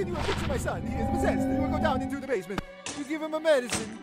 can you fix my son? He is possessed. He will go down into the basement. You give him a medicine.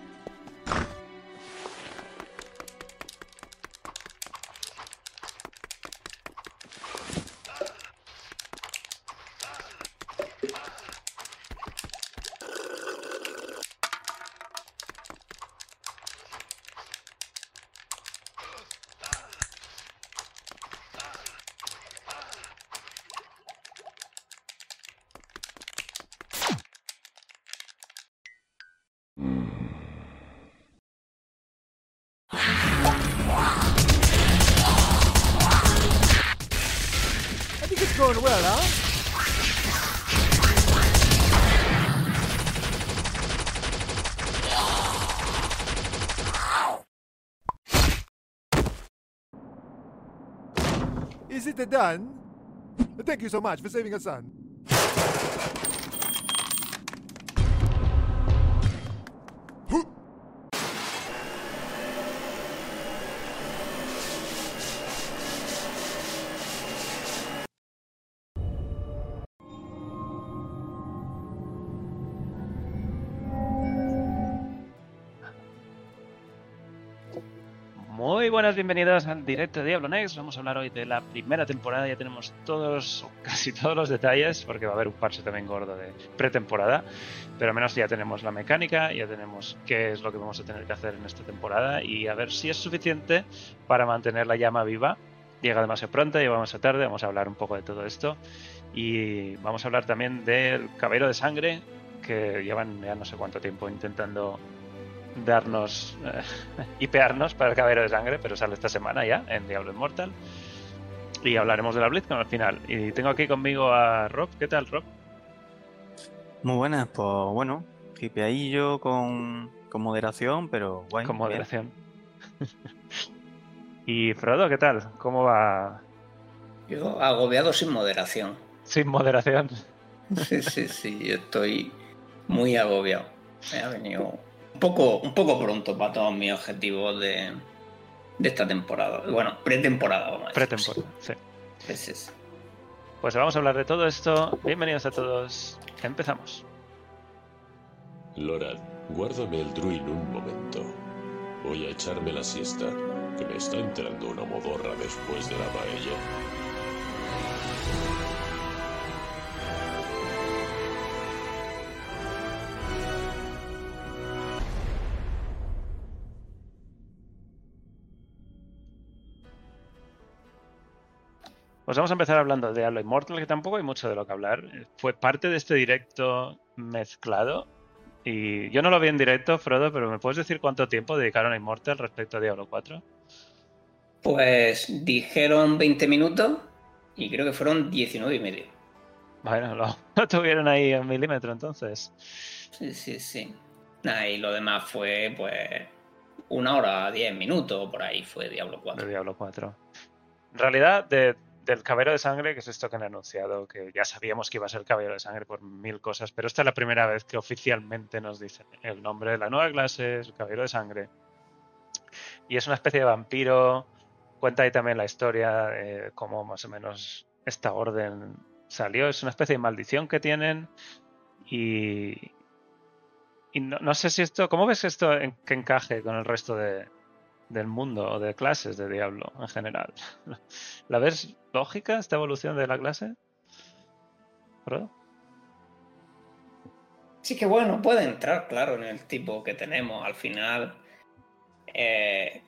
It done? Thank you so much for saving us, son. Buenas, bienvenidos al directo de Diablo Next. Vamos a hablar hoy de la primera temporada. Ya tenemos todos, casi todos los detalles, porque va a haber un parche también gordo de pretemporada. Pero al menos ya tenemos la mecánica, ya tenemos qué es lo que vamos a tener que hacer en esta temporada y a ver si es suficiente para mantener la llama viva. Llega demasiado pronto, llega demasiado tarde. Vamos a hablar un poco de todo esto. Y vamos a hablar también del cabello de sangre, que llevan ya no sé cuánto tiempo intentando darnos, eh, hipearnos para el caballero de sangre, pero sale esta semana ya en Diablo Immortal. Y hablaremos de la BlizzCon al final. Y tengo aquí conmigo a Rob. ¿Qué tal, Rob? Muy buenas, pues bueno, hipeadillo con, con moderación, pero guay. Con moderación. y Frodo, ¿qué tal? ¿Cómo va? Yo agobiado sin moderación. Sin moderación. Sí, sí, sí, yo estoy muy agobiado. Me ha venido poco, un poco pronto para todos mis objetivos de, de esta temporada. Bueno, pretemporada, vamos a decir. Pretemporada, sí. Pues vamos a hablar de todo esto. Bienvenidos a todos. Empezamos. Loran, guárdame el druin un momento. Voy a echarme la siesta, que me está entrando una modorra después de la paella. Pues vamos a empezar hablando de Diablo Immortal, que tampoco hay mucho de lo que hablar. Fue parte de este directo mezclado. Y yo no lo vi en directo, Frodo, pero ¿me puedes decir cuánto tiempo dedicaron a Immortal respecto a Diablo 4? Pues dijeron 20 minutos y creo que fueron 19 y medio. Bueno, lo, lo tuvieron ahí en milímetro entonces. Sí, sí, sí. Nada, y lo demás fue, pues, una hora, 10 minutos, por ahí fue Diablo 4. De Diablo 4. En realidad, de- del Caballero de Sangre, que es esto que han anunciado, que ya sabíamos que iba a ser Caballero de Sangre por mil cosas, pero esta es la primera vez que oficialmente nos dicen el nombre de la nueva clase, el Caballero de Sangre. Y es una especie de vampiro. Cuenta ahí también la historia de cómo más o menos esta orden salió. Es una especie de maldición que tienen. Y, y no, no sé si esto. ¿Cómo ves esto que encaje con el resto de, del mundo o de clases de Diablo en general? ¿La ves lógica esta evolución de la clase? ¿Frodo? Sí que bueno, puede entrar, claro, en el tipo que tenemos. Al final, eh,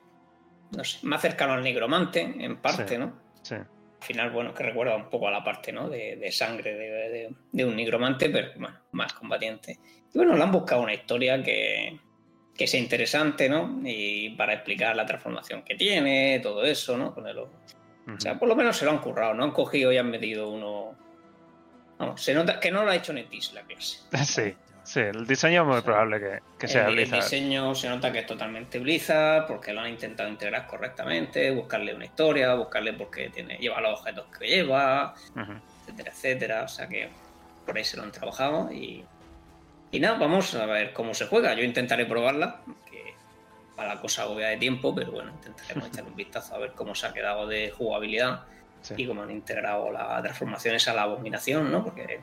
no sé, más cercano al nigromante, en parte, Sí. ¿no? Sí. Al final, bueno, que recuerda un poco a la parte, ¿no? De, de sangre de, de- de un nigromante, pero bueno, más combatiente. Y bueno, le han buscado una historia que, que sea interesante, ¿no? Y para explicar la transformación que tiene, todo eso, ¿no? Con el- o sea, por lo menos se lo han currado, no han cogido y han metido uno. Vamos, se nota que no lo ha hecho Netis la clase. Sí, sí, el diseño es muy probable que, que sea el, el Blizzard. diseño se nota que es totalmente Blizzard, porque lo han intentado integrar correctamente, buscarle una historia, buscarle porque tiene, lleva los objetos que lleva, Ujú. etcétera, etcétera. O sea que por ahí se lo han trabajado y, y nada, vamos a ver cómo se juega. Yo intentaré probarla, que para la cosa obvia de tiempo, pero bueno, intentaremos echar un vistazo a ver cómo se ha quedado de jugabilidad Sí. y cómo han integrado las transformaciones a la abominación, ¿no? Porque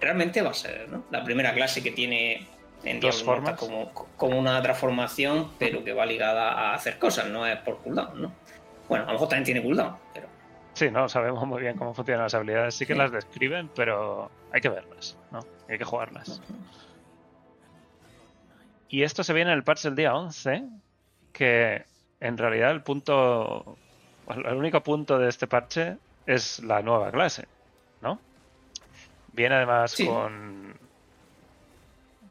realmente va a ser ¿no? la primera clase que tiene en Dos formas. como, como una transformación, pero que va ligada a hacer cosas, no es por cooldown, ¿no? Bueno, a lo mejor también tiene cooldown, pero Sí, no sabemos muy bien cómo funcionan las habilidades. Sí que Sí. las describen, pero hay que verlas, ¿no? Hay que jugarlas. Y esto se viene en el patch del día 11, que en realidad el punto, el único punto de este parche es la nueva clase, ¿no? Viene además Sí. con...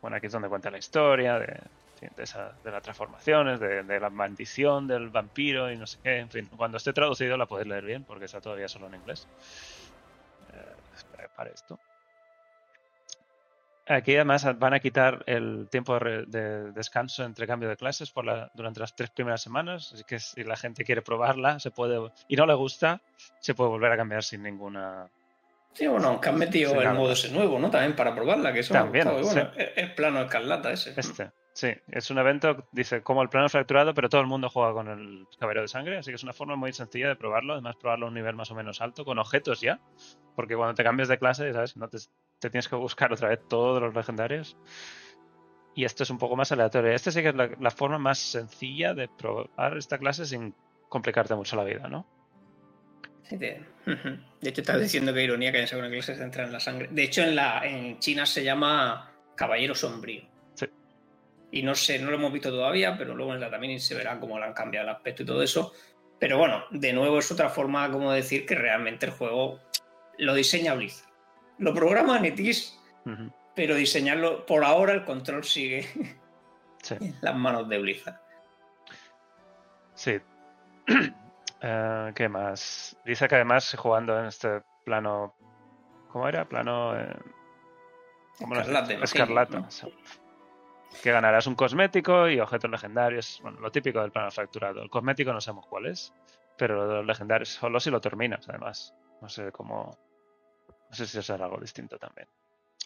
Bueno, aquí es donde cuenta la historia de, de, esa- de las transformaciones, de, de la maldición del vampiro y no sé qué. En fin, cuando esté traducido la podéis leer bien porque está todavía solo en inglés. Eh, para esto. Aquí además van a quitar el tiempo de, re- de descanso entre cambio de clases por la, durante las tres primeras semanas. Así que si la gente quiere probarla se puede y no le gusta, se puede volver a cambiar sin ninguna. Sí, bueno, aunque han metido el modo ese nuevo, ¿no? También para probarla, que eso También, me ha bueno, es plano escarlata ese. Este, sí, es un evento, dice, como el plano fracturado, pero todo el mundo juega con el caballero de sangre, así que es una forma muy sencilla de probarlo, además probarlo a un nivel más o menos alto, con objetos ya, porque cuando te cambias de clase, ¿sabes? No te, tienes que buscar otra vez todos los legendarios. Y esto es un poco más aleatorio. Este sí que es la, forma más sencilla de probar esta clase sin complicarte mucho la vida, ¿no? De, hecho, estás diciendo que ironía que haya una clase centrada en la sangre. De hecho, en, la, en China se llama Caballero Sombrío. Y no sé, no lo hemos visto todavía, pero luego en la también se verá cómo le han cambiado el aspecto y todo eso. Pero bueno, de nuevo es otra forma como decir que realmente el juego lo diseña Blizzard. Lo programa Ujú. pero diseñarlo, por ahora el control sigue Sí. en las manos de Blizzard. Sí. Eh, ¿Qué más? Dice que además jugando en este plano. ¿Cómo era? Plano. eh, ¿cómo lo has Escarlata, Escarlata. ¿no? Que ganarás un cosmético y objetos legendarios. Bueno, lo típico del plano fracturado. El cosmético no sabemos cuál es, pero los legendarios solo si lo terminas, además. No sé cómo. No sé si será algo distinto también.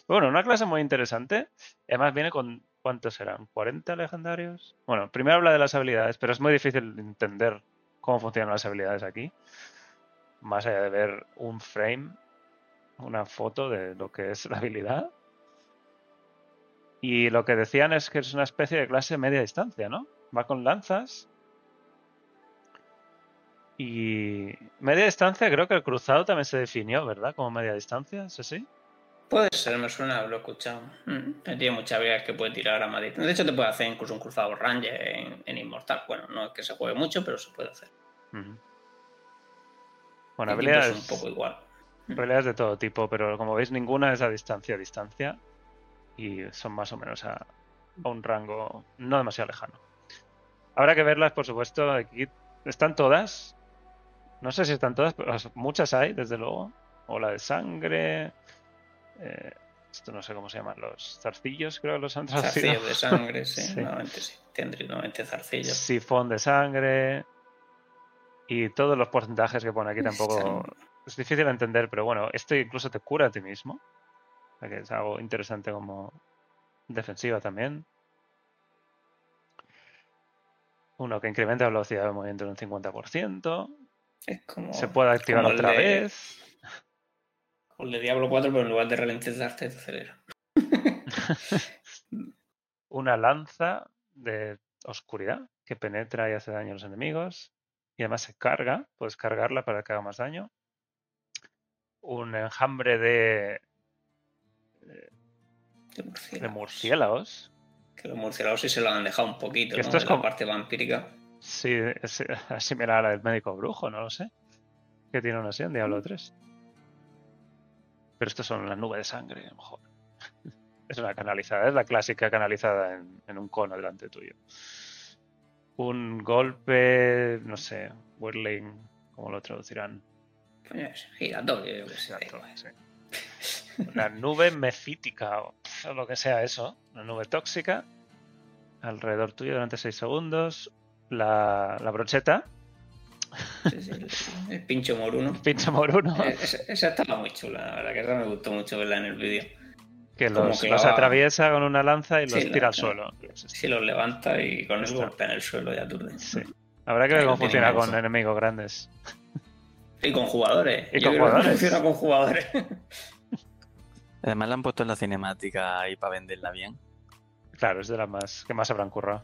Bueno, una clase muy interesante. Además viene con. ¿Cuántos serán? ¿40 legendarios? Bueno, primero habla de las habilidades, pero es muy difícil entender cómo funcionan las habilidades aquí. Más allá de ver un frame, una foto de lo que es la habilidad. Y lo que decían es que es una especie de clase media distancia, ¿no? Va con lanzas. Y media distancia, creo que el cruzado también se definió, ¿verdad? Como media distancia, ¿es así? Puede ser, me suena, lo he escuchado. Mm, Tiene muchas habilidades que puede tirar a Madrid. De hecho, te puede hacer incluso un cruzado Ranger en, en Inmortal. Bueno, no es que se juegue mucho, pero se puede hacer. Bueno, habilidades, un poco igual. habilidades de todo tipo, pero como veis, ninguna es a distancia a distancia. Y son más o menos a, a un rango no demasiado lejano. Habrá que verlas, por supuesto. Aquí están todas. No sé si están todas, pero muchas hay, desde luego. O la de sangre. eh, esto no sé cómo se llaman, los zarcillos, creo que los han traducido. Zarcillos de sangre, sí. Sí. Normalmente sí. Tendría normalmente zarcillos. Sifón de sangre. Y todos los porcentajes que pone aquí tampoco. Es difícil de entender, pero bueno, esto incluso te cura a ti mismo. O sea que es algo interesante como defensiva también. Uno que incrementa la velocidad de movimiento en un 50%. Es como, Se puede activar como otra de- vez. el de Diablo 4, pero en lugar de ralentizarte, te acelera. Una lanza de oscuridad que penetra y hace daño a los enemigos. Y además se carga. Puedes cargarla para que haga más daño. Un enjambre De de murciélagos. murciélagos. Que los murciélagos sí se lo han dejado un poquito, esto es De como- la parte vampírica. Sí, es similar al médico brujo, no lo sé. Que tiene una así en Diablo 3. Pero estos son las nubes de sangre, a lo mejor. Es una canalizada, es la clásica canalizada en, en un cono delante tuyo. Un golpe, no sé, whirling, ¿cómo lo traducirán? Pues, giratorio, yo que sé. sí. Una nube mefítica o lo que sea eso, una nube tóxica alrededor tuyo durante 6 segundos. La, la brocheta, Sí, sí, el, el pincho moruno. pinche moruno. Eh, Esa, esa estaba muy chula, la verdad que esa me gustó mucho verla en el vídeo. que los, que los la- atriesa con una lanza y los Sí, la- tira al suelo. Si los levanta y con eso golpea en el suelo y aturde. Sí. Habrá que ver cómo funciona con enemigos grandes. Y con jugadores. Y Yo con creo que jugadores. funciona con jugadores. Además la han puesto en la cinemática ahí para venderla bien. Claro, es de las más que más habrán currado.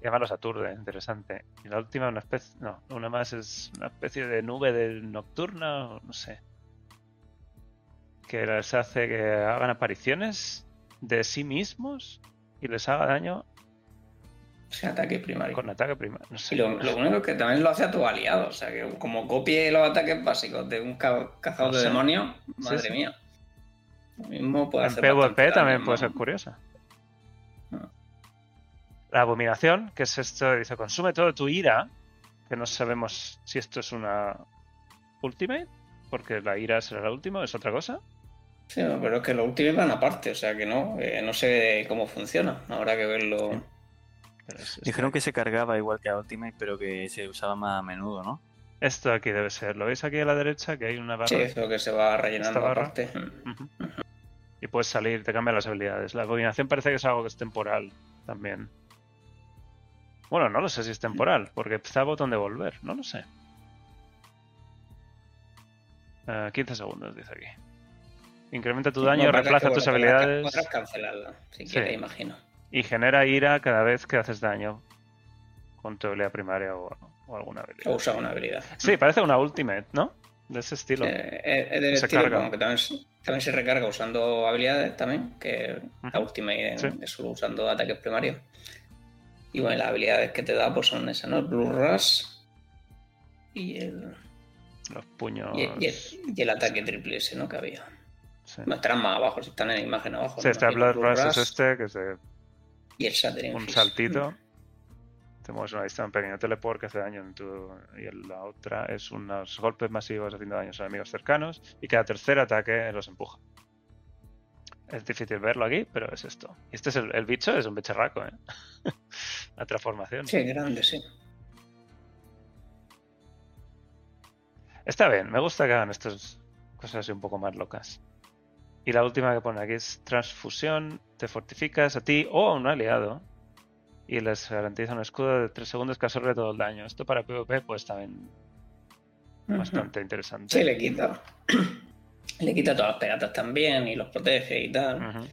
Y además los aturde, interesante. Y la última, una especie. No, una más es una especie de nube nocturna, no sé. Que les hace que hagan apariciones de sí mismos y les haga daño O sea, ataque primario. con ataque primario. No sé. Y lo, lo único es que también lo hace a tu aliado. O sea, que como copie los ataques básicos de un ca- cazador de demonios, madre sí. mía. Lo mismo puede En hacer PvP también puede ser curiosa. Ah. La abominación, que es esto, dice, consume todo tu ira, que no sabemos si esto es una ultimate, porque la ira será la última, es otra cosa. Sí, pero es que los últimos van aparte, o sea que no, eh, no sé cómo funciona. Habrá que verlo. Sí. Pero es- es- Dijeron que se cargaba igual que a Ultimate, pero que se usaba más a menudo, ¿no? Esto aquí debe ser. ¿Lo veis aquí a la derecha? Que hay una barra. Sí, eso que se va rellenando Esta barra. aparte. Y puedes salir, te cambian las habilidades. La abominación parece que es algo que es temporal también. Bueno, no lo sé si es temporal, porque está botón de volver, no lo sé. Eh, 15 segundos, dice aquí. Incrementa tu daño, pasa reemplaza tus bueno, habilidades Podrás cancelarla, si Sí. quieres, imagino. Y genera ira cada vez que haces daño con tu habilidad primaria o, o alguna habilidad. O usar una habilidad. Sí, parece una ultimate, ¿no? De ese estilo. Eh, del Se estilo, carga. como que también, se- también se recarga usando habilidades también, que la. Ultimate es- Sí. solo usando ataques primarios. Y bueno, las habilidades que te da pues son esas, ¿no? Blue Rush y el, Los puños. y, y el, y el ataque triple S, ¿no? Que había. Sí, No, estarán más abajo, si están en la imagen abajo. Sí, este imagino, Blood Rush es este, que es de Y el Shattering un Fist. saltito. Te mueves una distancia, un pequeño teleport que hace daño en tu... Y la otra es unos golpes masivos haciendo daños a enemigos cercanos. Y cada tercer ataque los empuja. Es difícil verlo aquí, pero es esto. Y este es el, el bicho, es un bicharraco, ¿eh? la transformación. Sí, grande, sí. Está bien, me gusta que hagan estas cosas así un poco más locas. Y la última que pone aquí es transfusión, te fortificas a ti o a un aliado y les garantiza un escudo de 3 segundos que absorbe todo el daño. Esto para PvP pues también bastante interesante. Sí, le quita. Le quita todas las pegatas también y los protege y tal.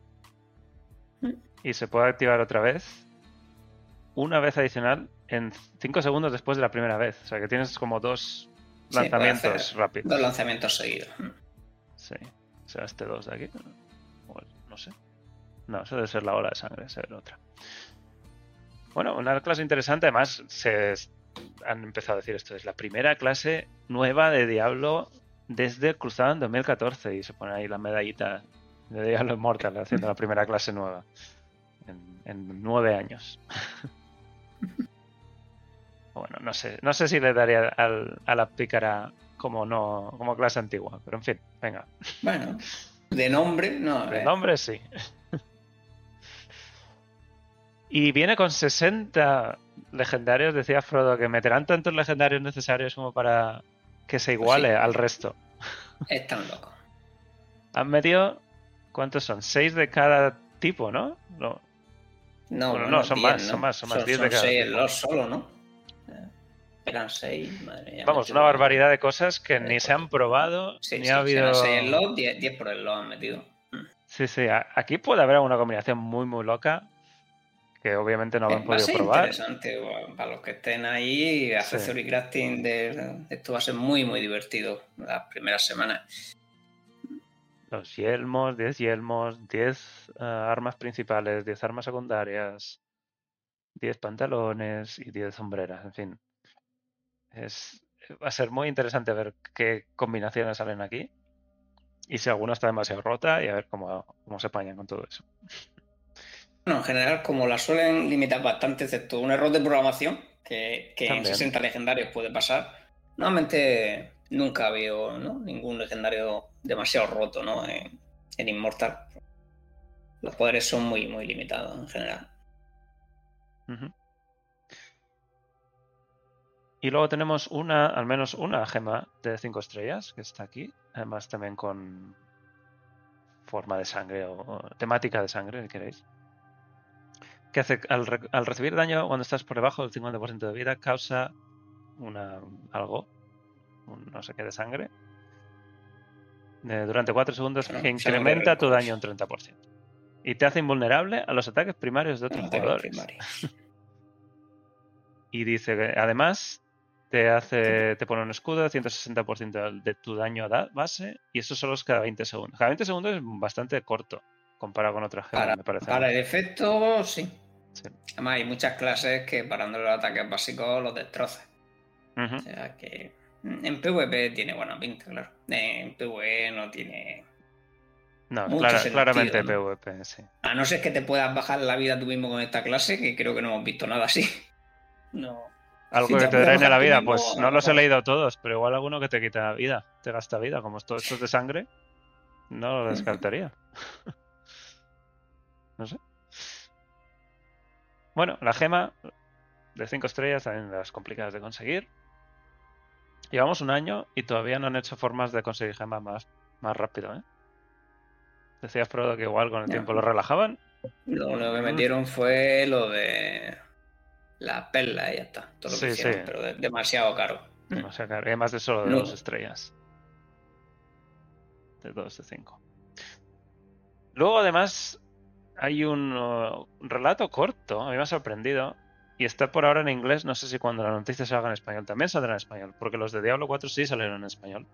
Ujú. Y se puede activar otra vez, una vez adicional, en 5 segundos después de la primera vez. O sea que tienes como dos lanzamientos rápidos. Dos lanzamientos seguidos. Sí. ¿Será este 2 de aquí? No sé. No, eso debe ser la ola de sangre, ser otra. Bueno, una clase interesante. Además, se han empezado a decir esto. Es la primera clase nueva de Diablo desde Cruzado en 2014. Y se pone ahí la medallita de Diablo Immortal haciendo la primera clase nueva. En, en nueve años. bueno, no sé. No sé si le daría al- a la pícara como no como clase antigua. Pero en fin, venga. Bueno, de nombre, no. De eh, nombre sí. Y viene con 60 legendarios, decía Frodo, que meterán tantos legendarios necesarios como para que se iguale sí. al resto. Es tan loco. Han metido, ¿cuántos son? 6 de cada tipo, ¿no? No, No, Bueno, no, son 10, más, son más, son más, 10 de Son cada seis tipo. los solo, ¿no? Eh, Eran seis, madre mía. Vamos, una barbaridad de cosas que Eh, ni se han probado, Sí, ni sí, ha habido... eran seis en lot, 10, 10 por el lot han metido. Sí, sí, a- aquí puede haber alguna combinación muy, muy loca que obviamente no Eh, han va a podido ser probar. interesante bueno, para los que estén ahí. Hacer Sí. crafting de esto va a ser muy, muy divertido las primeras semanas. Los yelmos, 10 yelmos, 10 eh, armas principales, 10 armas secundarias, 10 pantalones y 10 sombreras, en fin. Es, va a ser muy interesante ver qué combinaciones salen aquí y si alguna está demasiado rota y a ver cómo, cómo se apañan con todo eso. Bueno, en general, como la suelen limitar bastante, excepto un error de programación, que, que en También. 60 legendarios puede pasar, normalmente nunca veo ¿no? ningún legendario demasiado roto ¿no? en, en Immortal. Los poderes son muy, muy limitados en general. Ujú. Y luego tenemos una, al menos una gema de 5 estrellas, que está aquí. Además también con forma de sangre o, o temática de sangre, si queréis. Que hace, al, re- al recibir daño cuando estás por debajo del 50% de vida, causa una, algo, un no sé qué de sangre. eh, durante 4 segundos que incrementa tu daño un 30%. Y te hace invulnerable a los ataques primarios de otros jugadores. Y dice que además te hace te pone un escudo, 160% de tu daño a base, y eso solo es cada 20 segundos. Cada 20 segundos es bastante corto comparado con otras gemas, Para, me parece. para el efecto, sí. Sí. Además, hay muchas clases que parando los ataques básicos los destrozan. Ujú. O sea que mm, en PvP tiene buena pinta, claro. En PvE no tiene. No, mucho clara- sentido, claramente ¿no? PvP, sí. A no ser que te puedas bajar la vida tú mismo con esta clase, que creo que no hemos visto nada así. No. Algo que te bajar la vida, pues no lo los he leído todos, pero igual alguno que te quita vida, te gasta vida, como todos estos de sangre, no lo descartaría. no sé. Bueno, la gema de 5 estrellas, también de las complicadas de conseguir. Llevamos un año y todavía no han hecho formas de conseguir gemas más, más rápido, ¿eh? Decías, Frodo, que igual con el tiempo lo relajaban. Lo, lo que metieron fue lo de las perlas y ya está. Todo lo Sí, que hicieron, sí. pero de- demasiado caro. O sea, que hay más de solo de No. dos estrellas. De dos de cinco. Luego, además, hay un, uh, un relato corto. A mí me ha sorprendido. Y está por ahora en inglés. No sé si cuando la noticia salga en español también saldrá en español. Porque los de Diablo 4 sí salieron en español.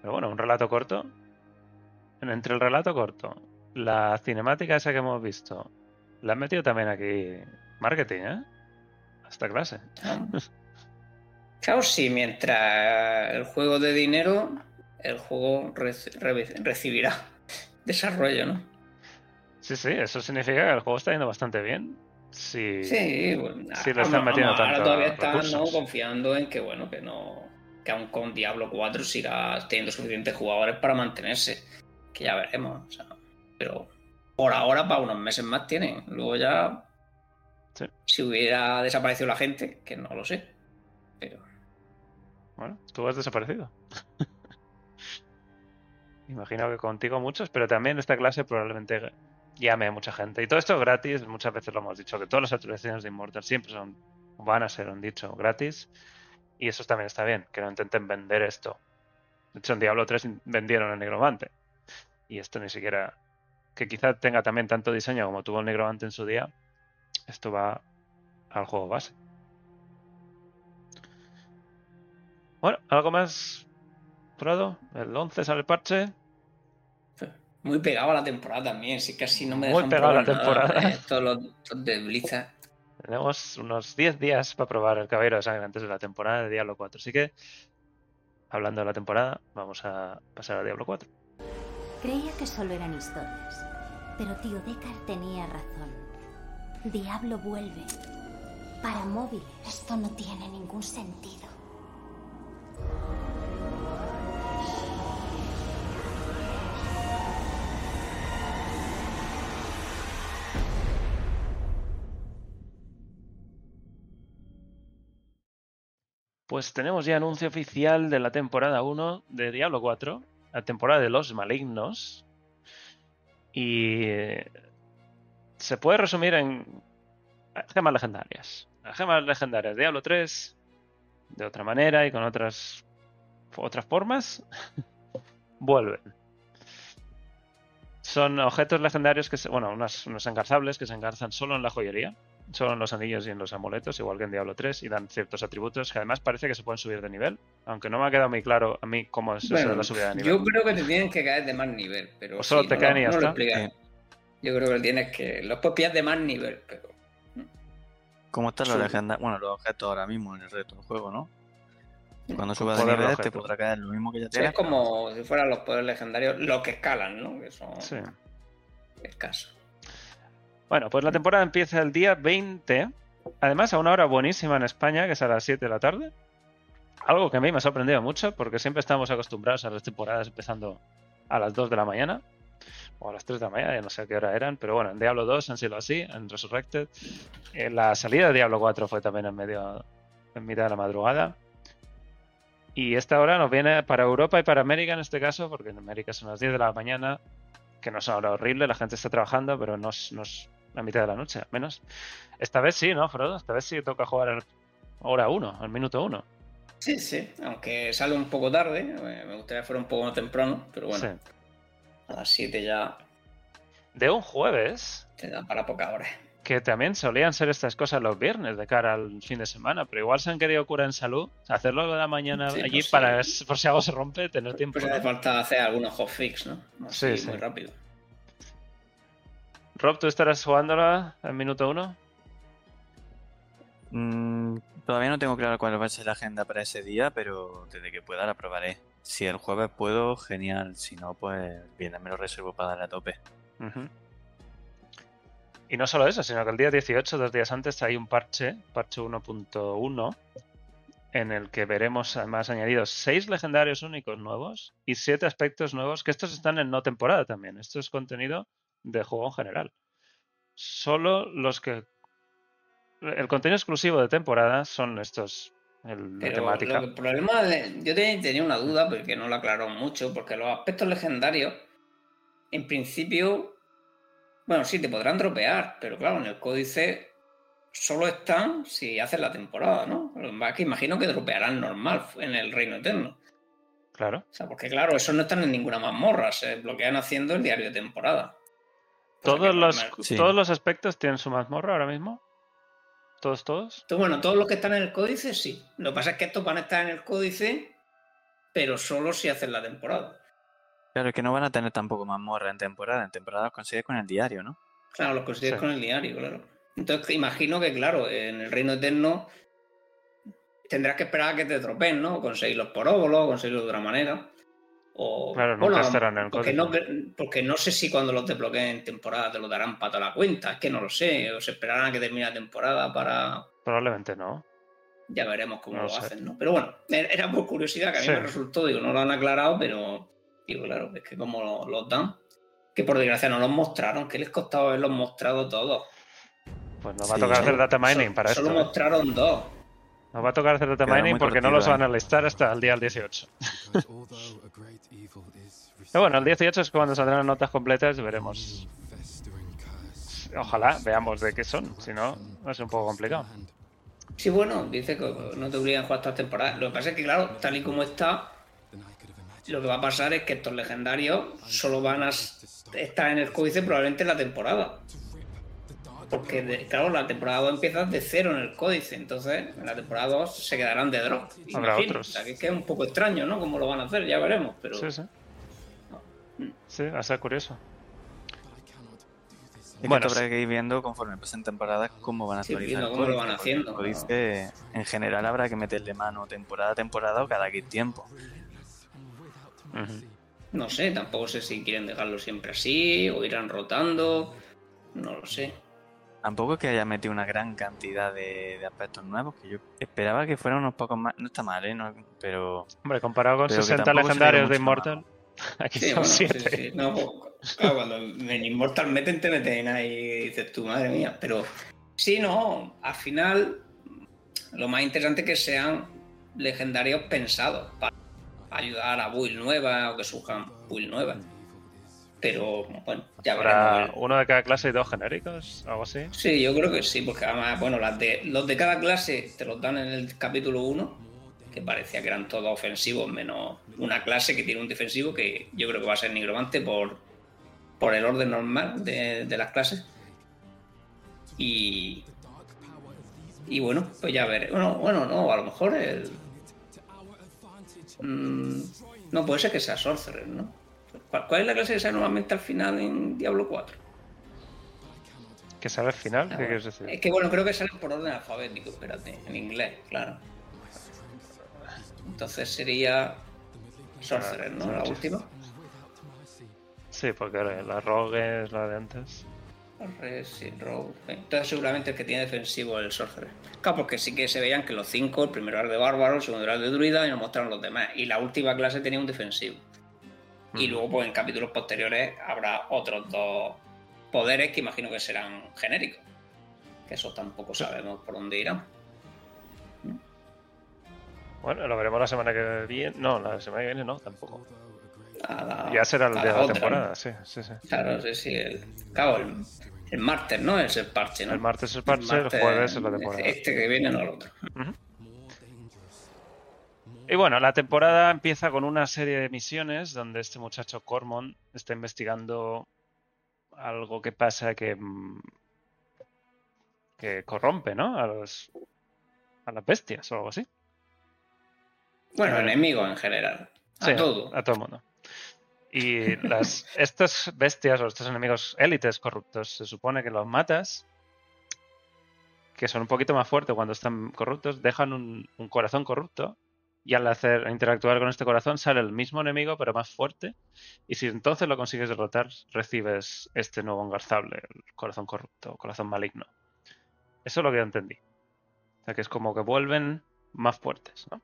Pero bueno, un relato corto. En- Entre el relato corto, la cinemática esa que hemos visto, la han metido también aquí marketing, ¿eh? A esta clase. Claro, sí, mientras el juego de dinero, el juego reci- re- recibirá desarrollo, ¿no? Sí, sí, eso significa que el juego está yendo bastante bien. Sí. Sí, bueno, Sí, le ah, están no, metiendo ahora todavía están ¿no? confiando en que bueno, que no, que aún con Diablo 4 siga teniendo suficientes jugadores para mantenerse. Que ya veremos. o sea, pero por ahora para unos meses más tienen. Luego ya Sí. si hubiera desaparecido la gente, que no lo sé. Pero Bueno, tú has desaparecido. Imagino que contigo muchos, pero también esta clase probablemente llame a mucha gente. Y todo esto gratis, muchas veces lo hemos dicho, que todas las actualizaciones de Immortal siempre son, van a ser, han dicho, gratis. Y eso también está bien, que no intenten vender esto. De hecho, en Diablo 3 vendieron el Negromante. Y esto ni siquiera, que quizá tenga también tanto diseño como tuvo el Negromante en su día, esto va al juego base. Bueno, ¿algo más, Prado? El 11 sale el parche. muy pegado a la temporada también. Sí, casi no me Muy dejan pegado a la nada, temporada. eh, todos los, los de Blizzard. Tenemos unos 10 días para probar el Caballero de Sangre antes de la temporada de Diablo 4. Así que, hablando de la temporada, vamos a pasar a Diablo 4. Creía que solo eran historias. Pero tío Deckard tenía razón. Diablo vuelve. Para móviles. Esto no tiene ningún sentido. Pues tenemos ya anuncio oficial de la temporada 1 de Diablo 4, la temporada de los malignos. Y eh, se puede resumir en gemas legendarias. Las gemas legendarias de Diablo 3, de otra manera y con otras, otras formas, vuelven. Son objetos legendarios que se, bueno, unos, unos engarzables que se engarzan solo en la joyería, solo en los anillos y en los amuletos, igual que en Diablo 3, y dan ciertos atributos que además parece que se pueden subir de nivel, aunque no me ha quedado muy claro a mí cómo es eso de Bueno, la subida de nivel. yo creo que te tienen que caer de más nivel, pero O solo sí, te no caen lo- y ya no está. Sí. Yo creo que tienes que los puedes pillar de más nivel, pero ¿Cómo están los Sí. legendarios? Bueno, los objetos ahora mismo en el reto del juego, ¿no? Cuando subas de nivel te podrá caer lo mismo que ya sí, tienes. es como si fueran los poderes legendarios los que escalan, ¿no? Que son Sí. escasos. Bueno, pues la temporada empieza el día 20. Además, a una hora buenísima en España, que es a las 7 de la tarde. Algo que a mí me ha sorprendido mucho, porque siempre estamos acostumbrados a las temporadas empezando a las 2 de la mañana. O a las 3 de la mañana, ya no sé a qué hora eran. Pero bueno, en Diablo 2 han sido así, en Resurrected. En la salida de Diablo 4 fue también en medio, en mitad de la madrugada. Y esta hora nos viene para Europa y para América en este caso, porque en América son las 10 de la mañana, que no es una hora horrible, la gente está trabajando, pero no es, no es la mitad de la noche, al menos. Esta vez sí, ¿no, Frodo? Esta vez sí toca jugar al hora 1, al minuto 1. Sí, sí, aunque sale un poco tarde, eh, me gustaría que fuera un poco más temprano, pero bueno, Sí. a las 7 ya De un jueves, te da para pocas horas. que también solían ser estas cosas los viernes de cara al fin de semana, pero igual se han querido curar en salud, hacerlo de la mañana Sí, allí pues para, por si algo se rompe, tener tiempo. Pues hace falta hacer algunos hotfix, ¿no? Así, Sí, muy rápido. Rob, ¿tú estarás jugándola en minuto uno? Mm, todavía no tengo claro cuál va a ser la agenda para ese día, pero desde que pueda la probaré. Si el jueves puedo, genial. Si no, pues bien, me lo reservo para darle a tope. Y no solo eso, sino que el día 18, dos días antes, hay un parche, parche 1.1, en el que veremos además añadidos seis legendarios únicos nuevos y siete aspectos nuevos, que estos están en no temporada también. Esto es contenido de juego en general. Solo los que... El contenido exclusivo de temporada son estos, el Pero temática. lo que- el problema de- yo tenía, una duda porque no lo aclaró mucho, porque los aspectos legendarios, en principio, bueno, sí, te podrán dropear, pero claro, en el códice solo están si haces la temporada, ¿no? Es que imagino que dropearán normal en el Reino Eterno. Claro. O sea, porque claro, esos no están en ninguna mazmorra, se bloquean haciendo el diario de temporada. Todos los, Sí. todos los aspectos tienen su mazmorra ahora mismo. Todos, todos. Bueno, todos los que están en el códice, sí. Lo que pasa es que estos van a estar en el códice, pero solo si hacen la temporada. Claro, es que no van a tener tampoco mazmorra en temporada. En temporada los consigues con el diario, ¿no? Claro, los consigues Sí. con el diario, claro. Entonces, imagino que, claro, en el Reino Eterno tendrás que esperar a que te tropeen, ¿no? Conseguirlos por óvulo, conseguirlos de otra manera. O, Claro, nunca estarán en el porque códice. no, porque no sé si cuando los desbloqueen en temporada te lo darán para toda la cuenta, es que no lo sé. O se esperarán a que termine la temporada para. Probablemente no. Ya veremos cómo No lo hacen, ¿no? Pero bueno, e- era por curiosidad que a mí Sí. me resultó, digo, no lo han aclarado, pero digo, claro, es que como lo- los dan, que por desgracia no los mostraron, que les costaba haberlos mostrado todos. Pues nos va a tocar solo- hacer data mining Solo- para Solo esto. ¿eh? mostraron dos. Nos va a tocar hacer data Queda mining porque no los van ¿eh? a listar hasta el día del 18. Pero bueno, el 18 es cuando saldrán las notas completas y veremos. Ojalá veamos de qué son, si no, va a ser un poco complicado. Sí, bueno, dice que no te obligan a jugar estas temporadas. Lo que pasa es que, claro, tal y como está, lo que va a pasar es que estos legendarios solo van a estar en el códice probablemente en la temporada. Porque, claro, la temporada 2 empieza de cero en el códice, entonces en la temporada 2 se quedarán de drop. Habrá otros. O sea, que es un poco extraño, ¿no? Cómo lo van a hacer, ya veremos. Pero Sí, sí. Sí, va a ser curioso. Es Bueno, que habrá que ir viendo conforme pasen temporadas cómo van a Sí, actualizar viendo el cómo lo van haciendo, el códice, en general habrá que meterle mano temporada a temporada o cada X tiempo. Ujú. no sé, tampoco sé si quieren dejarlo siempre así o irán rotando. No lo sé. Tampoco es que haya metido una gran cantidad de, de aspectos nuevos, que yo esperaba que fueran unos pocos más. No está mal, ¿eh? No- pero Hombre, comparado con Pero que 60 tampoco se legendarios de Immortal, aquí Sí, son bueno, sí, 7. sí. No, pues, claro, cuando en Immortal meten, te meten ahí y dices tú, madre mía. Pero sí, no, al final lo más interesante es que sean legendarios pensados para ayudar a build nuevas o que surjan build nuevas. Pero bueno, ya Habrá veremos. uno de cada clase y dos genéricos, algo así. Sí, yo creo que sí, porque además, bueno, las de, los de cada clase te los dan en el capítulo 1, que parecía que eran todos ofensivos, menos una clase que tiene un defensivo, que yo creo que va a ser nigromante por, por el orden normal de, de las clases. Y. Y bueno, pues ya veré. Bueno, bueno, no, a lo mejor el. Mm, no puede ser que sea Sorcerer, ¿no? ¿Cuál, cuál es la clase que sale normalmente al final en Diablo 4? Que sale al final, Ah, ¿qué bueno. quieres decir? Es que bueno, creo que salen por orden alfabético, espérate, en inglés, claro. Entonces sería Sorcerer, ¿no? La última. Sí, porque la Rogue es la de antes. Entonces seguramente el que tiene defensivo es el Sorcerer. Claro, porque sí que se veían que los cinco, el primero era de bárbaro, el segundo era de druida y nos mostraron los demás. Y la última clase tenía un defensivo. Y luego, pues en capítulos posteriores habrá otros dos poderes que imagino que serán genéricos. Que eso tampoco sabemos por dónde irán. Bueno, lo veremos la semana que viene. No, la semana que viene no, tampoco. A la- Ya será el día de la otra, temporada, sí, sí, sí. Claro, sí, sí. El, claro, el, el martes, ¿no? Es el parche, ¿no? El martes es el parche, el jueves es la temporada. Este que viene, no el otro. Y bueno, la temporada empieza con una serie de misiones donde este muchacho Cormon está investigando algo que pasa que, mm, que corrompe, ¿no? A, los, a las bestias o algo así. Bueno, enemigos en general. A Sí, todo. A todo el mundo. Y las, estas bestias o estos enemigos élites corruptos, se supone que los matas, que son un poquito más fuertes cuando están corruptos, dejan un, un corazón corrupto y al hacer interactuar con este corazón sale el mismo enemigo pero más fuerte y si entonces lo consigues derrotar recibes este nuevo engarzable, el corazón corrupto, corazón maligno. Eso es lo que yo entendí. O sea que es como que vuelven más fuertes, ¿no?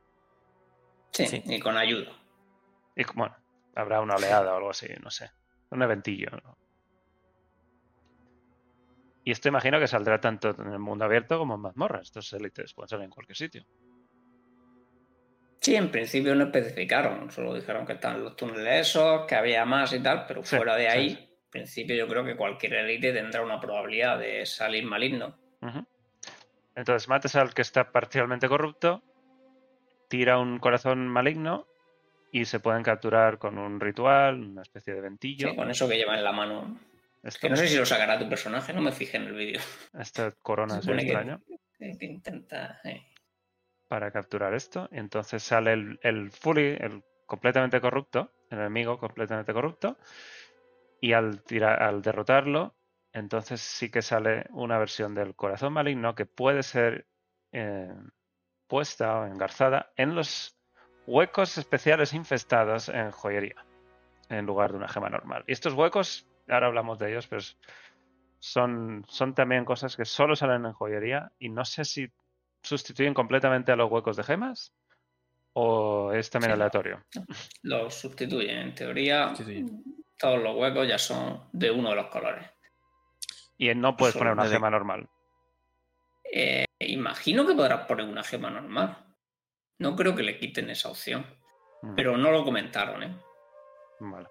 Sí, Sí. y con ayuda. Y bueno, habrá una oleada o algo así, no sé. Un eventillo. ¿no? Y esto imagino que saldrá tanto en el mundo abierto como en mazmorras. Estos élites pueden salir en cualquier sitio. Sí, en principio no especificaron, solo dijeron que estaban los túneles esos, que había más y tal, pero Sí, fuera de ahí, sí. en principio yo creo que cualquier élite tendrá una probabilidad de salir maligno. Entonces matas al que está parcialmente corrupto, tira un corazón maligno y se pueden capturar con un ritual, una especie de ventillo. Sí, con eso que lleva en la mano. Esto- Que no sé si lo sacará tu personaje, no me fijé en el vídeo. Esta corona es supone que- intenta. eh. para capturar esto. Y entonces sale el, el fully, el completamente corrupto, el enemigo completamente corrupto. Y al, tirar, al derrotarlo, entonces sí que sale una versión del corazón maligno que puede ser eh, puesta o engarzada en los huecos especiales infestados en joyería, en lugar de una gema normal. Y estos huecos, ahora hablamos de ellos, pero son, son también cosas que solo salen en joyería y no sé si sustituyen completamente a los huecos de gemas o es también Sí. aleatorio. Los sustituyen. En teoría, Sustituyen. todos los huecos ya son de uno de los colores. Y no puedes poner una gema normal. Eh, imagino que podrás poner una gema normal. No creo que le quiten esa opción. Mm, Pero no lo comentaron, ¿eh? vale.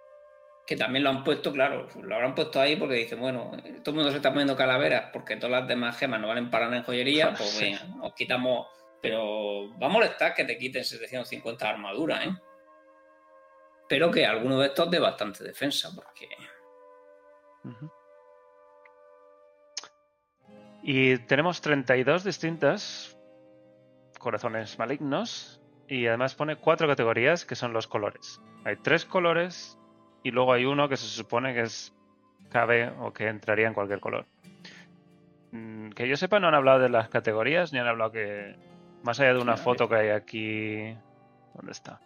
Que también lo han puesto, claro, lo habrán puesto ahí porque dicen, bueno, todo el mundo se está poniendo calaveras porque todas las demás gemas no valen para nada en joyería, pues Sí. venga, os quitamos. Pero va a molestar que te quiten 750 armaduras, ¿eh? Pero que alguno de estos de bastante defensa, porque. Y tenemos 32 distintas corazones malignos y además pone cuatro categorías que son los colores. Hay tres colores y luego hay uno que se supone que es cabe o que entraría en cualquier color. Mm, Que yo sepa no han hablado de las categorías ni han hablado que más allá de una foto que hay aquí ¿dónde está?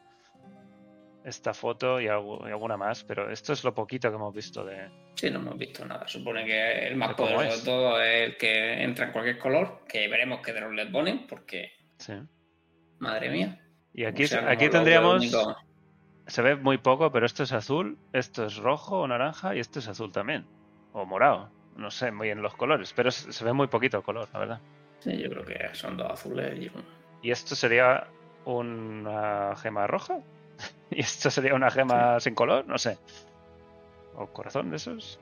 Esta foto y, algo- y alguna más, pero esto es lo poquito que hemos visto de, Sí, no hemos visto nada. Supone que el más ¿De cómo poderoso de todo es el que entra en cualquier color, que veremos qué drone le ponen, porque, Sí. madre mía. Y aquí, O sea, aquí tendríamos. Se ve muy poco, pero esto es azul, esto es rojo o naranja y esto es azul también. O morado. No sé muy bien los colores, pero se ve muy poquito el color, la verdad. Sí, yo creo que son dos azules y un- ¿Y esto sería una gema roja? ¿Y esto sería una gema sin color? No sé. ¿O corazón de esos?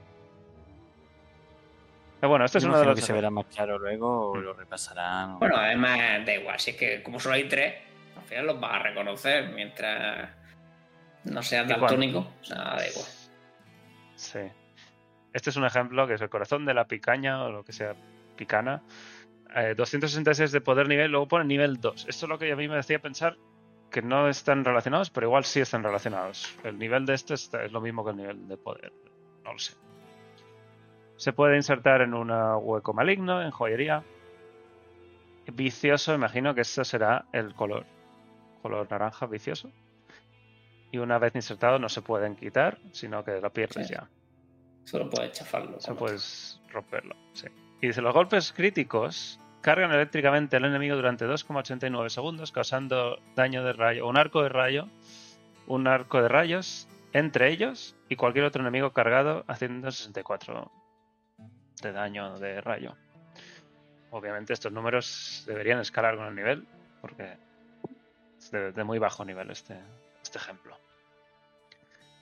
Pero bueno, esto es uno de los. que se verá más claro luego o Mm. lo repasarán. o- Bueno, además da igual, si es que como solo hay tres, al final los vas a reconocer mientras no seas daltónico. O sea, da igual. Sí. Este es un ejemplo que es el corazón de la picaña o lo que sea picana. Eh, 266 de poder nivel, luego pone nivel 2. Esto es lo que a mí me hacía pensar que no están relacionados, pero igual sí están relacionados. El nivel de este está- es lo mismo que el nivel de poder. No lo sé. Se puede insertar en un hueco maligno, en joyería. Vicioso, imagino que este será el color. Color naranja vicioso. Y una vez insertado no se pueden quitar, sino que lo pierdes Sí. ya. Solo puedes chafarlo. Eso con puedes romperlo, sí. Y dice, los golpes críticos cargan eléctricamente al enemigo durante 2,89 segundos, causando daño de rayo, un arco de rayo, un arco de rayos entre ellos y cualquier otro enemigo cargado, haciendo 64 de daño de rayo. Obviamente estos números deberían escalar con el nivel, porque es de, muy bajo nivel este, este ejemplo.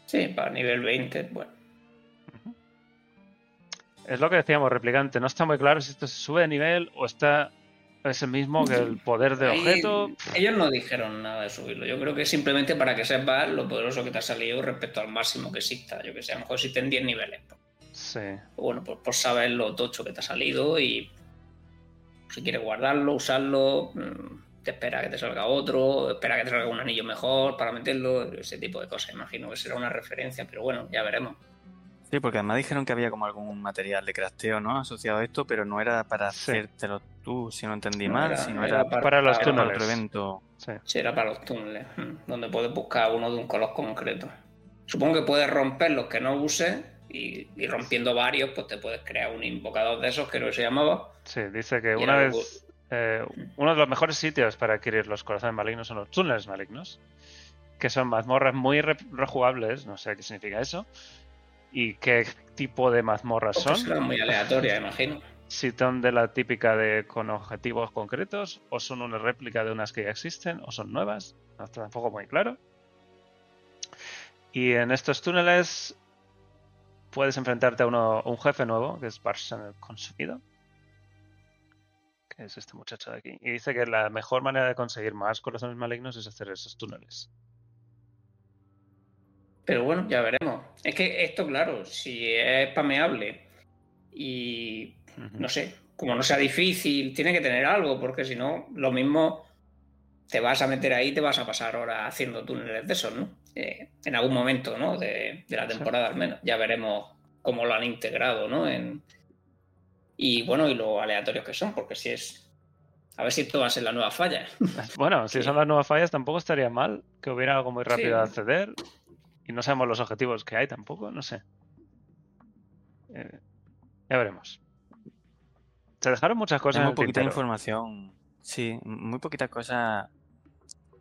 Sí, para nivel 20, bueno. Es lo que decíamos, replicante. No está muy claro si esto se sube de nivel o está es el mismo que el poder de Ahí- objeto. Ellos no dijeron nada de subirlo. Yo creo que es simplemente para que sepas lo poderoso que te ha salido respecto al máximo que exista. Yo que sé, a lo mejor existen 10 niveles. Pues, Sí. bueno, pues por saber lo tocho que te ha salido y si quieres guardarlo, usarlo, mm, te espera que te salga otro, espera que te salga un anillo mejor para meterlo, ese tipo de cosas. Imagino que será una referencia, pero bueno, ya veremos. Sí, porque además dijeron que había como algún material de crafteo, ¿no? Asociado a esto, pero no era para Sí. hacértelo tú, si no entendí No mal, era- sino era era, para- Para los para túneles. otro evento. Sí. Sí, era para los túneles, mm, donde puedes buscar uno de un color concreto. Supongo que puedes romper los que no uses y, y rompiendo varios, pues te puedes crear un invocador de esos, que no se llamaba. Sí, dice que una vez. eh, uno de los mejores sitios para adquirir los corazones malignos son los túneles malignos. Que son mazmorras muy re- rejugables, no sé qué significa eso. Y qué tipo de mazmorras Porque son. será muy aleatoria, imagino. Si son de la típica de con objetivos concretos, o son una réplica de unas que ya existen, o son nuevas. No está tampoco muy claro. Y en estos túneles puedes enfrentarte a uno, un jefe nuevo, que es Barsan el Consumido. Que es este muchacho de aquí. Y dice que la mejor manera de conseguir más corazones malignos es hacer esos túneles. Pero bueno, ya veremos. Es que esto, claro, si es pameable y no sé, como no sea difícil, tiene que tener algo, porque si no, lo mismo te vas a meter ahí y te vas a pasar horas haciendo túneles de esos, ¿no? Eh, en algún momento, ¿no? De, de la temporada al menos. Ya veremos cómo lo han integrado, ¿no? En... Y bueno, y lo aleatorios que son, porque si es... A ver si esto va a ser la nueva falla. Bueno, si Sí. son las nuevas fallas, tampoco estaría mal que hubiera algo muy rápido Sí. de acceder. Y no sabemos los objetivos que hay tampoco, no sé. Eh, ya veremos. Se dejaron muchas cosas Hay en muy el poquita tintero. información. Sí, muy poquita cosa.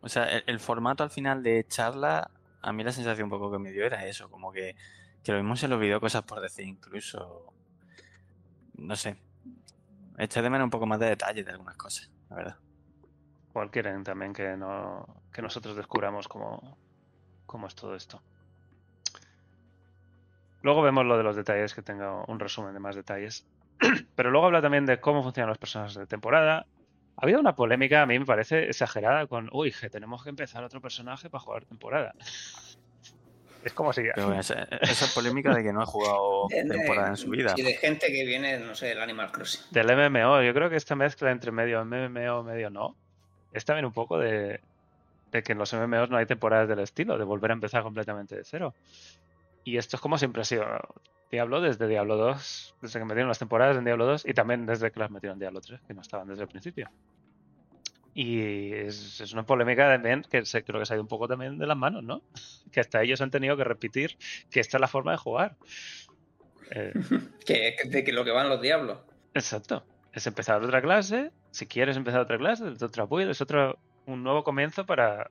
O sea, el, el formato al final de charla, a mí la sensación un poco que me dio era eso, como que, que lo mismo se le olvidó cosas por decir, incluso. No sé. Eché de menos un poco más de detalle de algunas cosas, la verdad. Igual quieren también que, no, que nosotros descubramos cómo, cómo es todo esto. Luego vemos lo de los detalles, que tenga un resumen de más detalles. Pero luego habla también de cómo funcionan los personajes de temporada. Ha habido una polémica, a mí me parece exagerada, con, uy, que tenemos que empezar otro personaje para jugar temporada. Es como si... Pero esa, esa polémica de que no ha jugado temporada en su vida. Y de gente que viene, no sé, del Animal Crossing. Del MMO, yo creo que esta mezcla entre medio MMO, medio no, es también un poco de, de que en los MMOs no hay temporadas del estilo, de volver a empezar completamente de cero. Y esto es como siempre ha sido Diablo desde Diablo 2, desde que metieron las temporadas en Diablo 2 y también desde que las metieron en Diablo 3, que no estaban desde el principio. Y es, es una polémica también que se, creo que se ha ido un poco también de las manos, ¿no? Que hasta ellos han tenido que repetir que esta es la forma de jugar. Eh, Que es de que lo que van los diablos. Exacto. Es empezar otra clase. Si quieres empezar otra clase, es otra build, es otro, un nuevo comienzo para.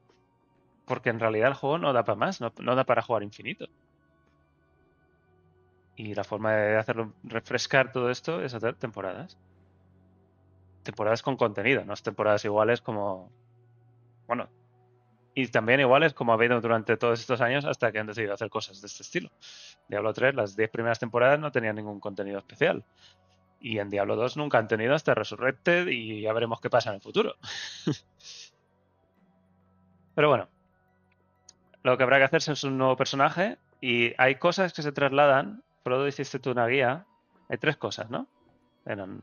Porque en realidad el juego no da para más, no, no da para jugar infinito. Y la forma de hacerlo refrescar todo esto es hacer temporadas. Temporadas con contenido, no es temporadas iguales como. Bueno. Y también iguales como ha habido durante todos estos años hasta que han decidido hacer cosas de este estilo. Diablo 3, las 10 primeras temporadas no tenían ningún contenido especial. Y en Diablo 2 nunca han tenido hasta Resurrected y ya veremos qué pasa en el futuro. Pero bueno, lo que habrá que hacerse es un nuevo personaje y hay cosas que se trasladan. Frodo, hiciste tú una guía. Hay tres cosas, ¿no? Eran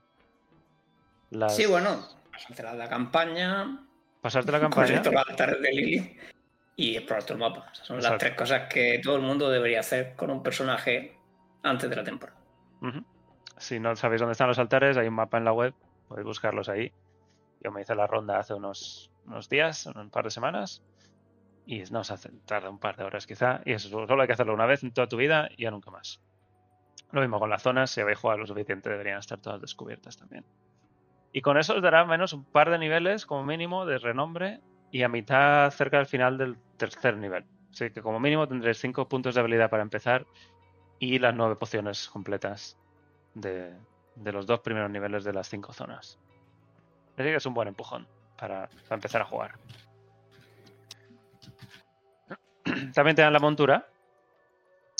las... Sí, bueno, pasarte la campaña, Pasarte la campaña. Correcto, de Lily y explorar tu mapa. Son las tres cosas que todo el mundo debería hacer con un personaje antes de la temporada. Si no sabéis dónde están los altares, hay un mapa en la web, podéis buscarlos ahí. Yo me hice la ronda hace unos, unos días, un par de semanas, y nos hace, tarda un par de horas quizá, y eso solo hay que hacerlo una vez en toda tu vida y ya nunca más. Lo mismo con las zonas, si habéis jugado lo suficiente deberían estar todas descubiertas también. Y con eso os dará menos un par de niveles como mínimo de renombre y a mitad cerca del final del tercer nivel. Así que como mínimo tendréis 5 puntos de habilidad para empezar y las 9 pociones completas de, de los dos primeros niveles de las 5 zonas. Así que es un buen empujón para, para empezar a jugar. También te dan la montura,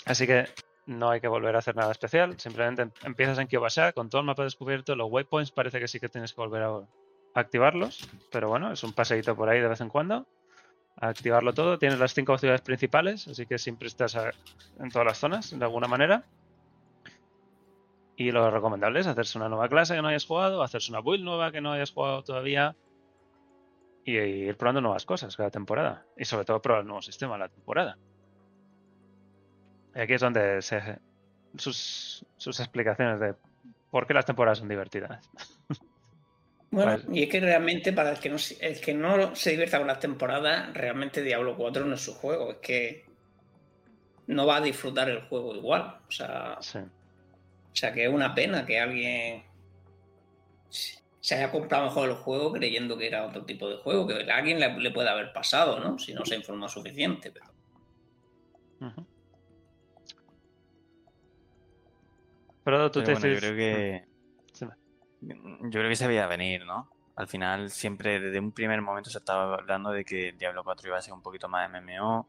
así que no hay que volver a hacer nada especial. Simplemente em- empiezas en Kyobasha con todo el mapa descubierto. Los waypoints parece que sí que tienes que volver a, activarlos, pero bueno, es un paseíto por ahí de vez en cuando. Activarlo todo. Tienes las cinco ciudades principales, así que siempre estás en todas las zonas, de alguna manera. Y lo recomendable es hacerse una nueva clase que no hayas jugado, hacerse una build nueva que no hayas jugado todavía. Y ir probando nuevas cosas cada temporada. Y sobre todo probar el nuevo sistema la temporada. Y aquí es donde se, sus, sus explicaciones de por qué las temporadas son divertidas. Bueno, Pues- y es que realmente para el que no, el que no se divierta con las temporadas, realmente Diablo 4 no es su juego. Es que no va a disfrutar el juego igual. O sea, Sí. o sea que es una pena que alguien se haya comprado mejor el juego creyendo que era otro tipo de juego, que a alguien le, le puede haber pasado, ¿no? Si no se informó suficiente. Pero... Pero tú Pero te bueno, yo creo que. Yo creo que se veía venir, ¿no? Al final, siempre desde un primer momento se estaba hablando de que Diablo 4 iba a ser un poquito más MMO,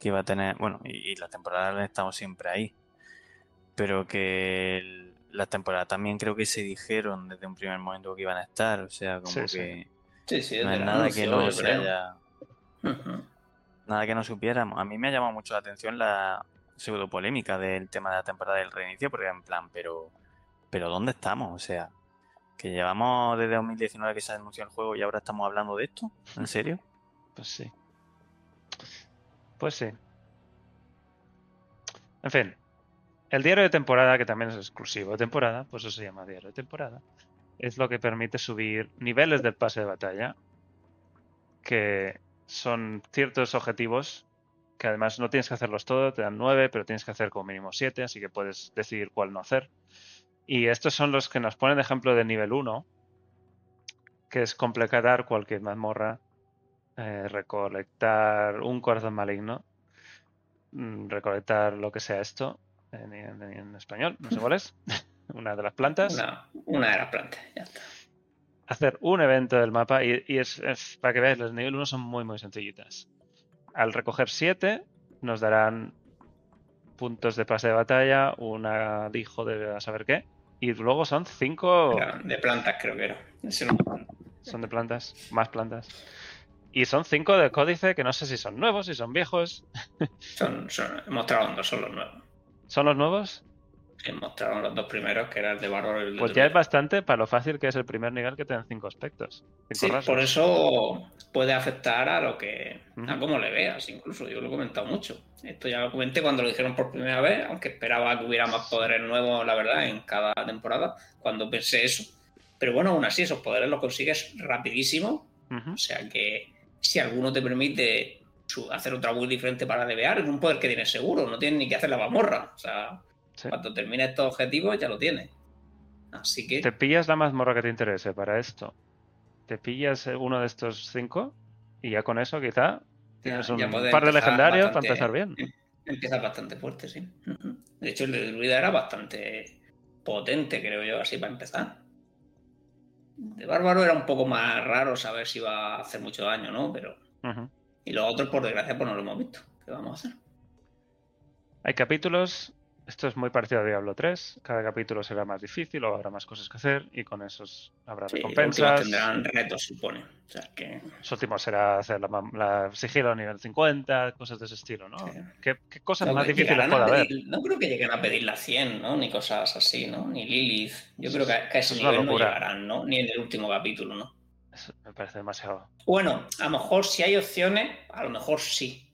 que iba a tener. Bueno, y, y las temporadas han estado siempre ahí. Pero que el- las temporadas también creo que se dijeron desde un primer momento que iban a estar. O sea, como Sí, que Sí, sí, no es nada anuncio, que no se haya. Nada que no supiéramos. A mí me ha llamado mucho la atención la pseudo polémica del tema de la temporada del reinicio, porque en plan, pero, pero ¿dónde estamos? O sea, que llevamos desde 2019 que se anunció el juego y ahora estamos hablando de esto. ¿En serio? Pues sí. Pues sí. En fin. El diario de temporada, que también es exclusivo de temporada, pues eso se llama diario de temporada, es lo que permite subir niveles del pase de batalla, que son ciertos objetivos que además no tienes que hacerlos todos, te dan nueve, pero tienes que hacer como mínimo siete, así que puedes decidir cuál no hacer. Y estos son los que nos ponen de ejemplo de nivel 1, que es completar cualquier mazmorra eh, recolectar un corazón maligno, mm, recolectar lo que sea esto en, en- en español, no sé cuál es, una de las plantas, Una, una de las plantas, ya está. hacer un evento del mapa y, y es, es- para que veáis, los nivel 1 son muy muy sencillitas. Al recoger 7 nos darán puntos de pase de batalla, un alijo de a saber qué, y luego son 5 Era de plantas creo que era. Son de plantas, más plantas. Y son 5 de códice que no sé si son nuevos, si son viejos. Son, son, mostraron dos, son los nuevos. ¿Son los nuevos? Sí, mostraron los dos primeros, que era el de Bárbaro y el de Pues ya es bastante para lo fácil que es el primer nivel que te dan cinco aspectos. Cinco Sí, rasgos. por eso puede afectar a lo que. a cómo le veas, incluso. Yo lo he comentado mucho. Esto ya lo comenté cuando lo dijeron por primera vez, aunque esperaba que hubiera más poderes nuevos, la verdad, en cada temporada, cuando pensé eso. Pero bueno, aún así, esos poderes los consigues rapidísimo. Ujú. O sea que si alguno te permite hacer otra build diferente para debear, es un poder que tienes seguro, no tienes ni que hacer la mamorra. O sea, Sí. cuando termines estos objetivos ya lo tienes. Así que Te pillas la mazmorra que te interese para esto. Te pillas eh, uno de estos cinco y ya con eso quizá tienes un ya par de legendarios para empezar bien. em- Empiezas bastante fuerte, sí. De hecho, el de Druida era bastante potente, creo yo, así para empezar. De Bárbaro era un poco más raro saber si iba a hacer mucho daño, ¿no? Pero. Y los otros, por desgracia, pues no lo hemos visto. ¿Qué vamos a hacer? Hay capítulos. Esto es muy parecido a Diablo 3. Cada capítulo será más difícil o habrá más cosas que hacer y con esos habrá Sí, recompensas. tendrán retos, supone. O sea que. Los últimos será hacer la, la sigilo a nivel 50, cosas de ese estilo, ¿no? Sí. ¿Qué, qué cosas No, más difíciles puede haber? no creo que lleguen a pedir la 100, ¿no? Ni cosas así, ¿no? Ni Lilith. Yo creo que a, que a ese Es nivel no llegarán, ¿no? Ni en el último capítulo, ¿no? Eso me parece demasiado. Bueno, a lo mejor si hay opciones, a lo mejor sí.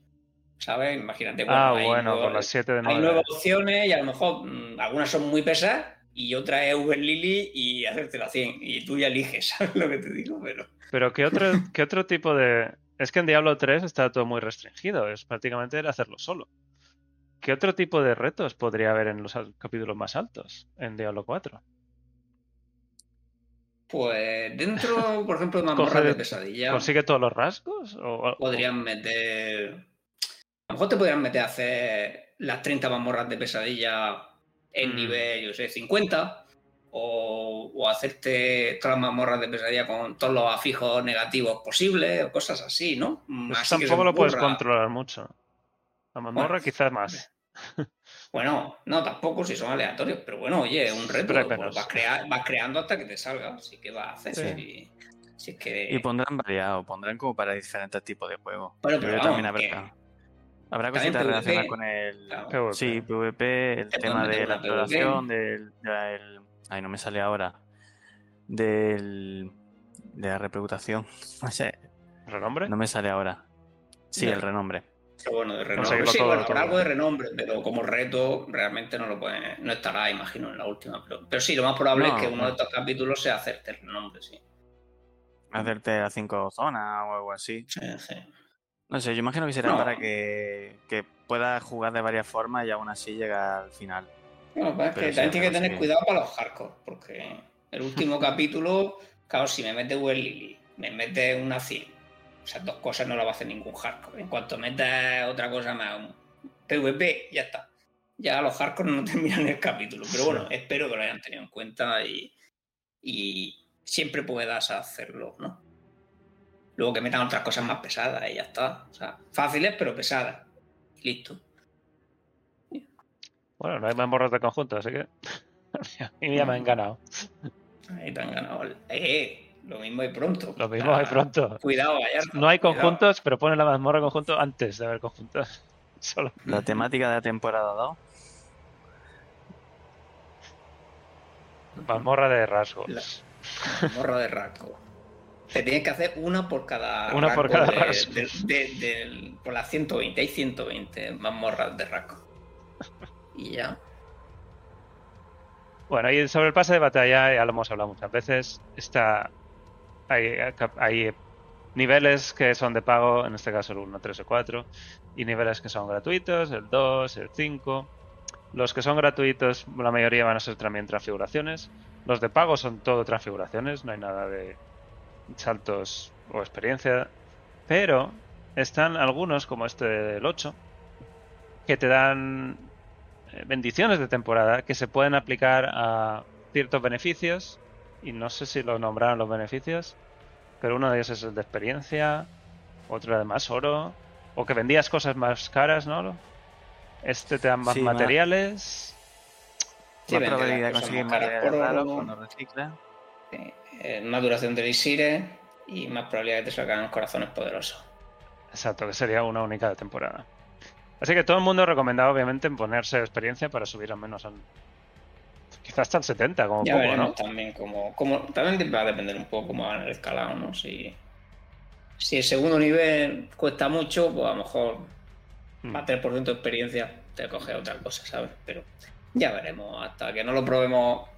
¿Sabes? Imagínate. ah, hay bueno, nuevos- con las 7 de Hay 9. nuevas opciones y a lo mejor mm, algunas son muy pesadas y otra es Uber Lily y hacerte la 100. Y tú ya eliges, ¿sabes lo que te digo? Pero Pero ¿qué otro, ¿qué otro tipo de...? Es que en Diablo 3 está todo muy restringido, es prácticamente el hacerlo solo. ¿Qué otro tipo de retos podría haber en los capítulos más altos en Diablo 4? pues dentro, por ejemplo, de mazmorras de pesadilla, ¿Consigue todos los rasgos? ¿O, o- podrían meter... A lo mejor te podrían meter a hacer las 30 mazmorras de pesadilla en Mm. nivel, yo sé, 50. O, o hacerte todas las mazmorras de pesadilla con todos los afijos negativos posibles, o cosas así, ¿no? Eso Así tampoco lo puedes controlar mucho. La mazmorra Bueno, quizás más. Bueno, no, tampoco si son aleatorios, pero bueno, oye, un reto. Pero pues vas, crea- vas creando hasta que te salga, así que vas a hacer. Sí. Si es que... Y pondrán variado, pondrán como para diferentes tipos de juegos. Bueno, Yo pero que vamos, también que- habrá, habrá cositas relacionadas con el. claro. PvP. Sí, PvP, el Te tema pueden de la exploración, del. del- ay, no me sale ahora. Del. De la reputación. No sé, ¿Renombre? no me sale ahora. Sí, el renombre. Pero bueno, de renombre. Conseguirlo Sí, todo, bueno, todo. algo de renombre, pero como reto realmente no lo puede, no estará, imagino, en la última. Pero, pero sí, lo más probable No, es que uno no. de estos capítulos sea hacerte el renombre, sí. Hacerte a cinco zonas o algo así. Sí, sí. No sé, yo imagino que será No. para que, que puedas jugar de varias formas y aún así llegar al final. Bueno, pues es que también tiene que tener que- cuidado para los hardcore, porque el último capítulo, claro, si me mete Well Lily, me mete una Cil, esas dos cosas no las va a hacer ningún hardcore. En cuanto metas otra cosa más, un PvP, ya está. Ya los hardcore no terminan el capítulo, pero bueno, espero que lo hayan tenido en cuenta y, y siempre puedas hacerlo, ¿no? Luego que metan otras cosas más pesadas y ya está. O sea, fáciles pero pesadas. Y listo. Bueno, no hay más morros de conjunto, así que. A mí ya me han ganado. Ahí te han ganado. Eh, lo mismo hay pronto. Lo mismo hay Ah, pronto. Cuidado, Gallardo. No hay cuidado. conjuntos, pero pone la mazmorra conjunto antes de haber conjuntos. Solo. La temática de la temporada 2. Mazmorra de rasgos. La- Morro de rasgo. Te tienes que hacer una por cada Una por cada de- rasgo. de- de- del- por las 120. Hay 120 mazmorras de rasgo. Y ya. Bueno, y sobre el pase de batalla ya lo hemos hablado muchas veces. Está. Hay, hay niveles que son de pago, en este caso el 1, 3 o 4, y niveles que son gratuitos, el 2, el 5. Los que son gratuitos, la mayoría van a ser también transfiguraciones. Los de pago son todo transfiguraciones, no hay nada de saltos o experiencia. Pero están algunos, como este del 8, que te dan eh, bendiciones de temporada que se pueden aplicar a ciertos beneficios. Y no sé si lo nombraron los beneficios, pero uno de ellos es el de experiencia, otro de más oro, o que vendías cosas más caras, ¿no? Este te dan más Sí, más- materiales. Sí, vende probabilidad de conseguir materiales raros cuando reciclas. Eh, eh, más duración de elixires y más probabilidad de que te salgan corazones poderosos. Exacto, que sería una única de temporada. Así que todo el mundo recomendado, obviamente, en ponerse experiencia para subir al menos al. Quizás hasta el 70, como Ya poco, veremos ¿no? también como, como también va a depender un poco cómo van el escalado, ¿no? Si, si el segundo nivel cuesta mucho, pues a lo mejor Mm. más 3% de experiencia te coge otra cosa, ¿sabes? Pero ya veremos, hasta que no lo probemos.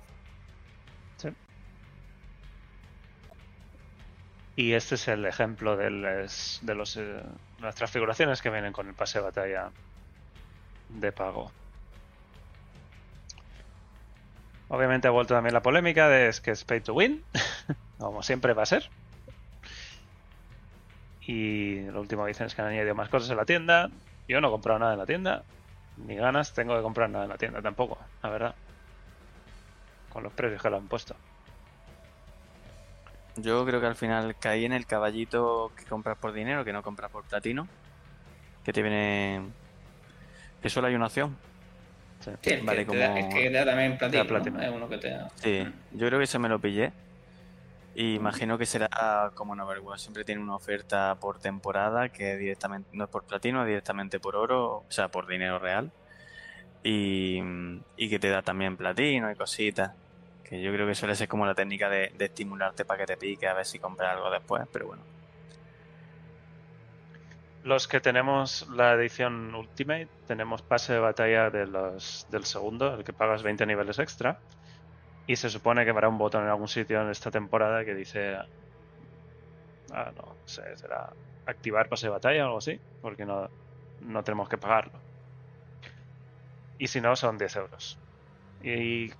Y este es el ejemplo de, les- de los, eh, las transfiguraciones que vienen con el pase de batalla de pago. Obviamente ha vuelto también la polémica de es que es pay to win, como siempre va a ser. Y lo último dicen es que han añadido más cosas en la tienda. Yo no he comprado nada en la tienda, ni ganas tengo de comprar nada en la tienda tampoco, la verdad. Con los precios que lo han puesto. Yo creo que al final caí en el caballito que compras por dinero, que no compras por platino. Que te viene. Que solo hay una opción. Sí. Vale, que te da, como- el que te da también platino, Te da platino. ¿no? Es uno que te da. Sí, yo creo que ese me lo pillé. Y imagino que será como en Overwatch. Siempre tiene una oferta por temporada que directamente no es por platino, es directamente por oro, o sea, por dinero real. Y, y que te da también platino y cositas. Que yo creo que suele ser como la técnica de, estimularte para que te pique a ver si compras algo después, pero bueno. Los que tenemos la edición Ultimate, tenemos pase de batalla del segundo, el que pagas 20 niveles extra. Y se supone que habrá un botón en algún sitio en esta temporada que dice. Ah, no, sé, será activar pase de batalla o algo así, porque no, no tenemos que pagarlo. Y si no, son 10 euros. ¿Y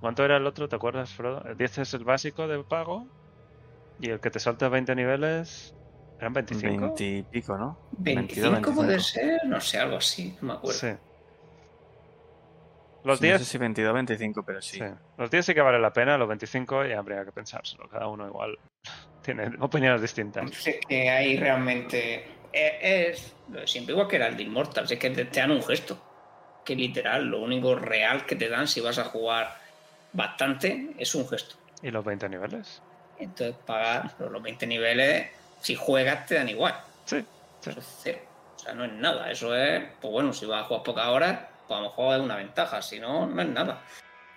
cuánto era el otro? ¿Te acuerdas, Frodo? El 10 es el básico de pago. Y el que te salta 20 niveles. ¿Eran 25? 20 y pico, ¿no? 25 22, puede 25. ser, no sé, algo así, no me acuerdo. Sí. Los No 10 sé si 22 25, pero sí. Sí. Los 10 sí que vale la pena, los 25 ya habría que pensárselo. Cada uno igual tiene opiniones distintas. Es que hay realmente. Es, es siempre, igual que era el de Immortals, es que te, te dan un gesto. Que literal, lo único real que te dan si vas a jugar bastante es un gesto. ¿Y los 20 niveles? Entonces pagar los 20 niveles, si juegas te dan igual. Sí, sí. Eso es cero. O sea, no es nada. Eso es, pues bueno, si vas a jugar pocas horas, pues a lo mejor es una ventaja. Si no, no es nada.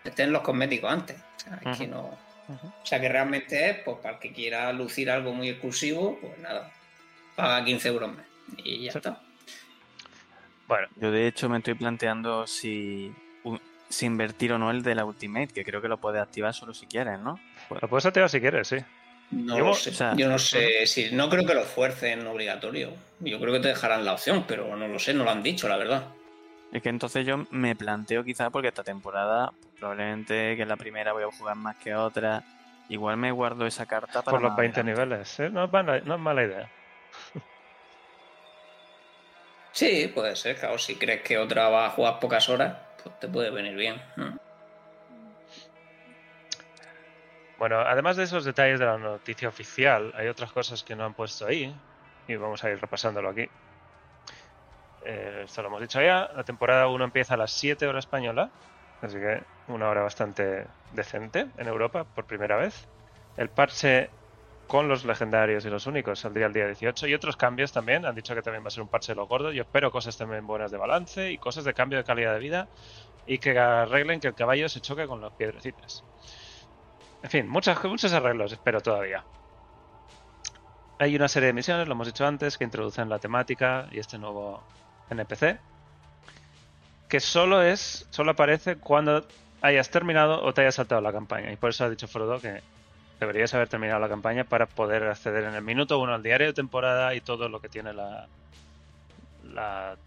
Estén los cosméticos antes. O sea, es que no. O sea, que realmente es, pues para el que quiera lucir algo muy exclusivo, pues nada. Paga 15 euros más. Y ya Sí. está. Bueno, Yo de hecho me estoy planteando si, invertir o no el de la Ultimate, que creo que lo puedes activar solo si quieres, ¿no? Pues- lo puedes activar si quieres, sí. No Yo- lo sé. o sea, Yo no sé si. No creo que lo fuercen obligatorio. Yo creo que te dejarán la opción, pero no lo sé, no lo han dicho, la verdad. Es que entonces yo me planteo quizá porque esta temporada probablemente que es la primera voy a jugar más que otra. Igual me guardo esa carta para Por los más 20 adelante. niveles. ¿eh? No, es mala, no es mala idea. Sí, puede ser, claro. Si crees que otra va a jugar pocas horas, pues te puede venir bien. Mm. Bueno, además de esos detalles de la noticia oficial, hay otras cosas que no han puesto ahí y vamos a ir repasándolo aquí. Eh, esto lo hemos dicho ya. La temporada 1 empieza a las 7 horas española, así que una hora bastante decente en Europa por primera vez. El parche con los legendarios y los únicos saldría el día 18 y otros cambios también. Han dicho que también va a ser un parche de los gordos. Yo espero cosas también buenas de balance y cosas de cambio de calidad de vida y que arreglen que el caballo se choque con las piedrecitas. En fin, muchas, muchos arreglos espero todavía. Hay una serie de misiones, lo hemos dicho antes, que introducen la temática y este nuevo NPC. Que solo es, solo aparece cuando hayas terminado o te hayas saltado la campaña. Y por eso ha dicho Frodo que deberías haber terminado la campaña para poder acceder en el minuto uno al diario de temporada y todo lo que tiene la, la,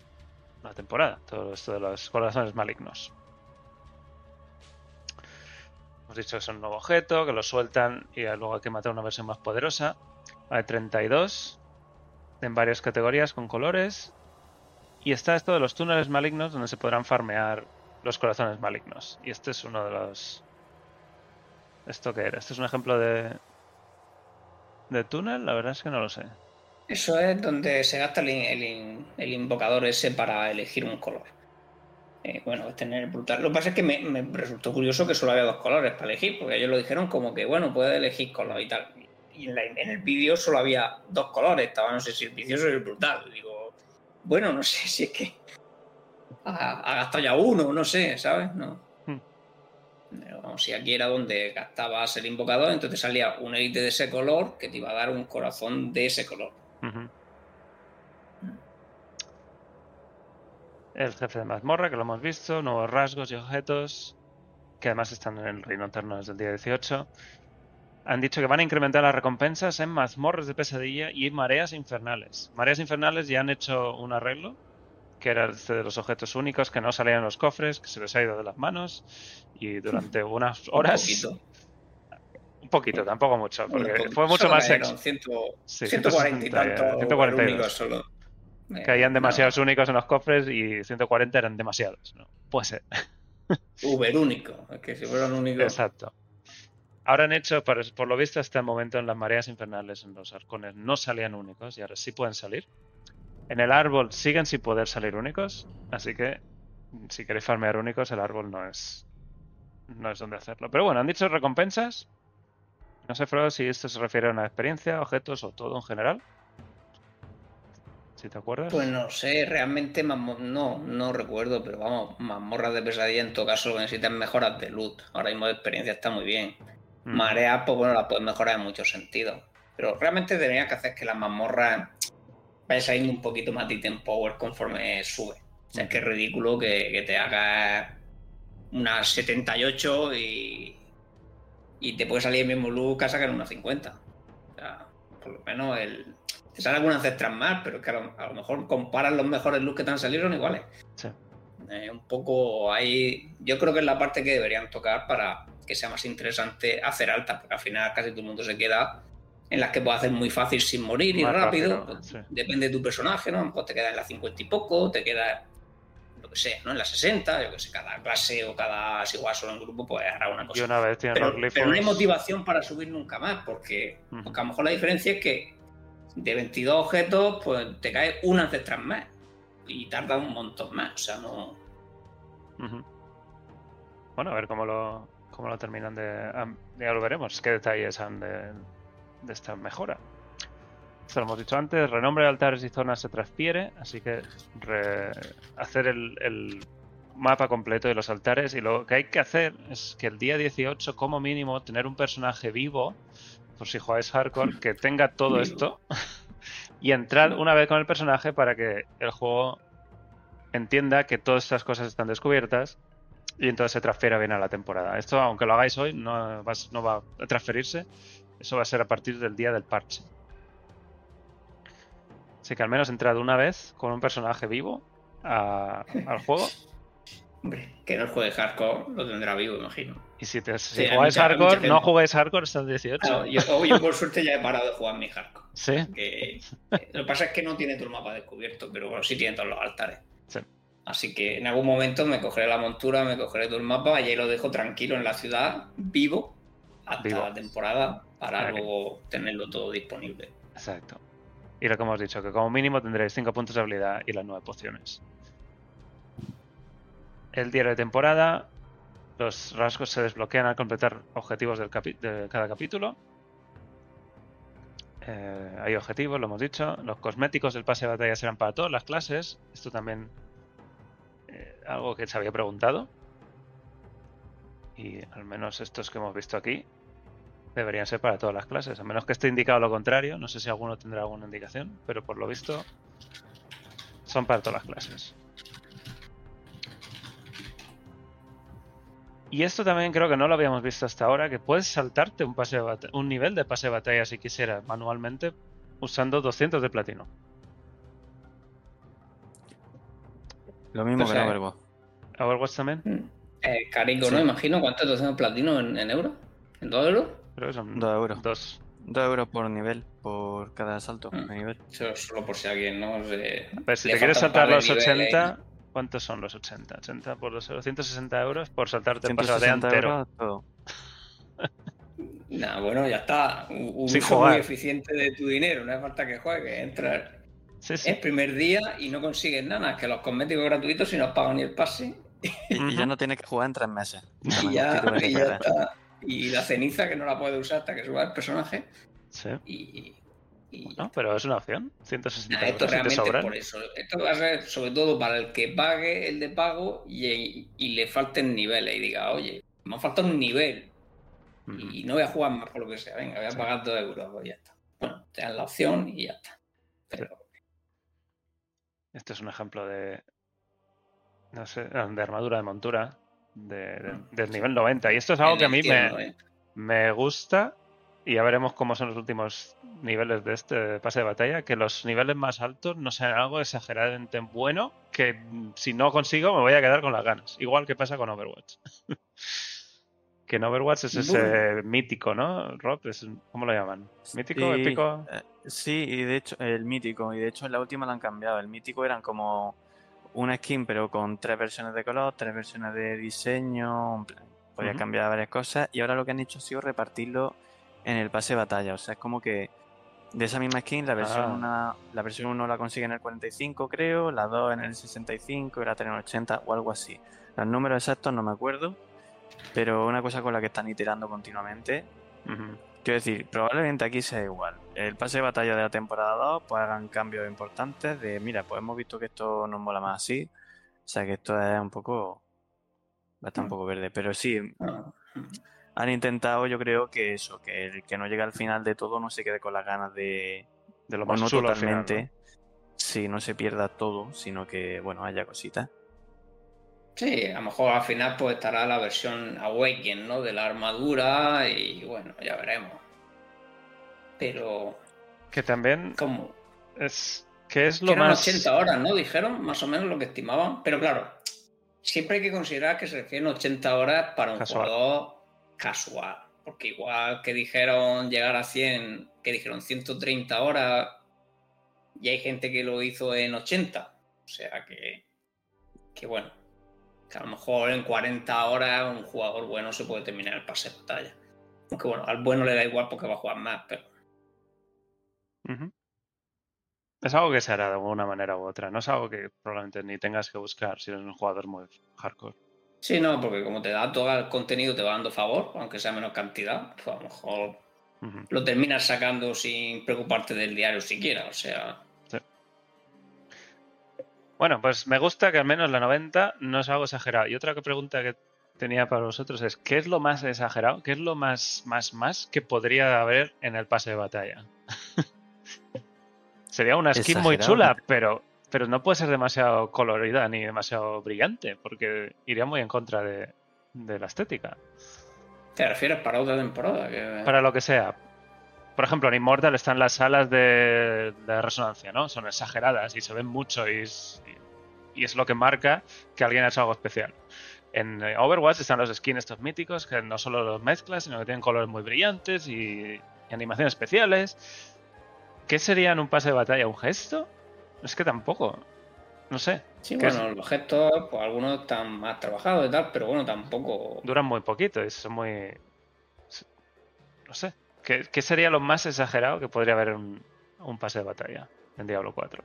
temporada. Todo esto de los corazones malignos. Hemos dicho que es un nuevo objeto, que lo sueltan y luego hay que matar una versión más poderosa. Hay 32 en varias categorías con colores. Y está esto de los túneles malignos donde se podrán farmear los corazones malignos. Y este es uno de los... ¿Esto qué era? ¿Este es un ejemplo de... de túnel? La verdad es que no lo sé. Eso es donde se gasta el, el in- el invocador ese para elegir un color. Eh, bueno, es tener brutal. Lo que pasa es que me, resultó curioso que solo había dos colores para elegir, porque ellos lo dijeron como que, bueno, puedes elegir color y tal. Y en, el vídeo solo había dos colores, estaba no sé si el vicioso o el brutal. Digo, bueno, no sé si es que ha gastado ya uno, no sé, ¿sabes? No. Vamos, si aquí era donde gastabas el invocador, entonces salía un élite de ese color que te iba a dar un corazón de ese color. El jefe de mazmorra, que lo hemos visto, nuevos rasgos y objetos, que además están en el reino eterno desde el día 18. Han dicho que van a incrementar las recompensas en mazmorras de pesadilla y mareas infernales. Mareas infernales ya han hecho un arreglo, que era este de los objetos únicos que no salían en los cofres, que se les ha ido de las manos, y durante unas horas... Un poquito. Un poquito, tampoco mucho, porque poquito. fue mucho más ex- Sí, 140 y 160, tanto 142. únicos solo. Eh, Caían no, demasiados únicos en los cofres y 140 eran demasiados. ¿no? Puede ser. Uber único. Que si fueran únicos. Exacto. Ahora han hecho, por, por lo visto, hasta el momento en las mareas infernales, en los arcones, no salían únicos y ahora sí pueden salir. En el árbol siguen sin poder salir únicos, así que si queréis farmear únicos, el árbol no es no es donde hacerlo. Pero bueno, han dicho recompensas. No sé, Frodo, si esto se refiere a una experiencia, objetos o todo en general. Si te acuerdas. Pues no sé, realmente no, no recuerdo, pero vamos, mazmorras de pesadilla en todo caso lo que necesitan mejoras de loot. Ahora mismo de experiencia está muy bien. Mm. Mareas, pues bueno, las puedes mejorar en muchos sentidos. Pero realmente debería que hacer que las mazmorras vaya saliendo un poquito más de item power conforme sube. O sea, es que es ridículo que, que te hagas unas 78 y, y te puede salir el mismo que a sacar unas 50. O sea, por lo menos el, te sale algunas ancestras más, pero es que a lo, a lo mejor comparas los mejores looks que te han salido son iguales. Sí. Eh, un poco ahí. Yo creo que es la parte que deberían tocar para que sea más interesante hacer alta, porque al final casi todo el mundo se queda en las que puedes hacer muy fácil sin morir y Más rápido. pues, sí. Depende de tu personaje, ¿no? Pues te queda en las 50 y poco, te queda lo que sea, ¿no? En las 60, yo que sé, cada clase o cada, si juegas solo en grupo, pues hará una Y cosa. una vez Pero, los pero no hay motivación para subir nunca más, porque, porque a lo mejor la diferencia es que de 22 objetos, pues te cae un ancestral más. Y tarda un montón más. O sea, no. Bueno, a ver cómo lo, cómo lo terminan de. Ya lo veremos, qué detalles han de, de esta mejora. Esto lo hemos dicho antes, renombre de altares y zonas se transfiere, así que hacer el, el mapa completo de los altares y lo que hay que hacer es que el día 18 como mínimo tener un personaje vivo, por si jugáis hardcore, que tenga todo esto y entrar una vez con el personaje para que el juego entienda que todas estas cosas están descubiertas y entonces se transfiera bien a la temporada. Esto, aunque lo hagáis hoy, no va, no va a transferirse. Eso va a ser a partir del día del parche. Así que al menos entrad una vez con un personaje vivo a- al juego. Hombre, que no juegue hardcore lo tendrá vivo, imagino. Y si, te, si Sí, jugáis mucha- hay mucha hardcore, no juguéis hardcore hasta el 18. Claro, yo, por suerte ya he parado de jugar mi hardcore. Sí, Que, eh, lo que pasa es que no tiene todo el mapa descubierto, pero bueno, sí tiene todos los altares. Sí. Así que en algún momento me cogeré la montura, me cogeré todo el mapa y ahí lo dejo tranquilo en la ciudad, vivo, hasta Vivo. la temporada, para luego tenerlo todo disponible. exacto. Y lo que hemos dicho, que como mínimo tendréis 5 puntos de habilidad y las 9 pociones. El diario de temporada. Los rasgos se desbloquean al completar objetivos del de cada capítulo. Eh, hay objetivos, lo hemos dicho. Los cosméticos del pase de batalla serán para todas las clases. Esto también eh, algo que se había preguntado. Y al menos estos que hemos visto aquí deberían ser para todas las clases. A menos que esté indicado lo contrario. No sé si alguno tendrá alguna indicación. Pero por lo visto son para todas las clases. Y esto también creo que no lo habíamos visto hasta ahora, que puedes saltarte un, pase de un nivel de pase de batalla si quisieras manualmente usando 200 de platino. Lo mismo O que en Overwatch. Overwatch también, Mm. Eh, carico, Sí. ¿no? Imagino cuánto es 200 platino en, en euros. ¿En 2 euros? Creo que son Dos euros. dos. 2 euros por nivel, por cada salto Mm. de nivel. Eso solo por si alguien no se- A ver, si le te quieres saltar los niveles. 80, ¿cuántos son los 80? 80 por 2 euros, 160 euros por saltarte el pase de batalla 160 entero. todo. Nah, bueno, ya está. Un, Sin uso jugar. muy eficiente de tu dinero. No hace falta que juegues. Entras Sí, sí. el primer día y no consigues nada. Que los cosméticos gratuitos si no has pagado ni el pase. Y, y ya no tienes que jugar en tres meses. Y ya, y ya está. Y la ceniza que no la puedes usar hasta que suba el personaje. Sí. Y, y No, pero es una opción. 160 Nah, esto euros si te realmente por eso. Esto va a ser sobre todo para el que pague el de pago y, y le falten niveles y diga, oye, me ha faltado un nivel y no voy a jugar más por lo que sea. Venga, voy a Sí. pagar dos euros. Pues ya está. Bueno, te dan la opción y ya está. Pero Este es un ejemplo de. No sé, de armadura de montura. De, de- del nivel 90. Y esto es algo en que a mí me, 90. me gusta. Y ya veremos cómo son los últimos niveles de este pase de batalla. Que los niveles más altos no sean algo exageradamente bueno. Que si no consigo me voy a quedar con las ganas. Igual que pasa con Overwatch. que en Overwatch es ese mítico, ¿no? Rob, es, ¿cómo lo llaman? ¿Mítico? Sí, ¿Épico? eh, sí, y de hecho, el mítico, y de hecho en la última lo han cambiado. El mítico eran como una skin, pero con tres versiones de color, tres versiones de diseño, podía Ujú. cambiar varias cosas, y ahora lo que han hecho ha sido repartirlo en el pase de batalla. O sea, es como que de esa misma skin, la versión, Ah. una, la versión 1 la consigue en el 45, creo, la 2 en el 65 y la 3 en el 80 o algo así. Los números exactos no me acuerdo, pero una cosa con la que están iterando continuamente. Quiero decir, probablemente aquí sea igual. El pase de batalla de la temporada 2, pues hagan cambios importantes de, mira, pues hemos visto que esto nos mola más así. O sea que esto es un poco... Va a estar un poco verde. Pero sí, han intentado yo creo que eso, que el que no llegue al final de todo no se quede con las ganas de... De lo más no al final, totalmente. Si no se pierda todo, sino que, bueno, haya cositas. Sí, a lo mejor al final pues estará la versión Awaken, ¿no? De la armadura y bueno, ya veremos. Pero. Que también ¿cómo? es. Que es Que lo eran más. 80 horas, ¿no? Dijeron más o menos lo que estimaban. Pero claro, siempre hay que considerar que se refieren 80 horas para un Casual. jugador casual. Porque igual que dijeron llegar a 100, que dijeron 130 horas, y hay gente que lo hizo en 80. O sea que, que bueno, que a lo mejor en 40 horas un jugador bueno se puede terminar el pase de batalla. Aunque bueno, al bueno le da igual porque va a jugar más, pero. Es algo que se hará de alguna manera u otra. No es algo que probablemente ni tengas que buscar si eres un jugador muy hardcore. Sí, no, porque como te da todo el contenido, te va dando favor, aunque sea menos cantidad, pues a lo mejor lo terminas sacando sin preocuparte del diario siquiera. O sea, Bueno, pues me gusta que al menos la 90 no es algo exagerado. Y otra que- pregunta que tenía para vosotros es, ¿qué es lo más exagerado? ¿Qué es lo más, más, más que podría haber en el pase de batalla? Sería una skin muy chula, pero, pero no puede ser demasiado colorida ni demasiado brillante, porque iría muy en contra de, de la estética. ¿te refieres para otra temporada? Que... Para lo que sea. Por ejemplo, en Immortal están las salas de, de resonancia, ¿no? Son exageradas y se ven mucho y es, y es lo que marca que alguien ha hecho algo especial. En eh, Overwatch están los skins estos míticos que no solo los mezclas, sino que tienen colores muy brillantes y, y animaciones especiales. ¿Qué sería en un pase de batalla? ¿Un gesto? Es que tampoco. No sé. Sí, ¿Qué bueno, los gestos, pues algunos están más trabajados y tal, pero bueno, tampoco. Duran muy poquito y son muy. No sé. ¿Qué, qué sería lo más exagerado que podría haber un, un pase de batalla en Diablo 4?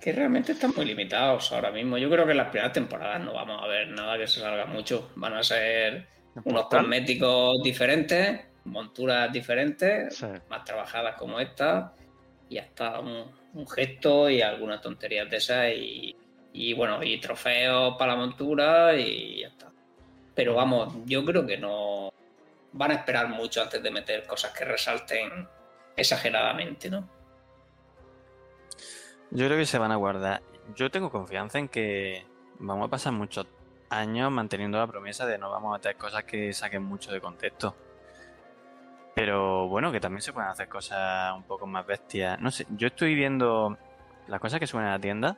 Que realmente están muy limitados ahora mismo. Yo creo que en las primeras temporadas no vamos a ver nada que se salga mucho. Van a ser unos cosméticos diferentes, monturas diferentes, Sí. más trabajadas como esta, y hasta un, un gesto y algunas tonterías de esas, y, y bueno, y trofeos para la montura, y ya está. Pero vamos, yo creo que no van a esperar mucho antes de meter cosas que resalten exageradamente, ¿no? Yo creo que se van a guardar. Yo tengo confianza en que vamos a pasar muchos años manteniendo la promesa de no vamos a meter cosas que saquen mucho de contexto. Pero bueno, que también se pueden hacer cosas un poco más bestias. No sé, yo estoy viendo las cosas que suben a la tienda.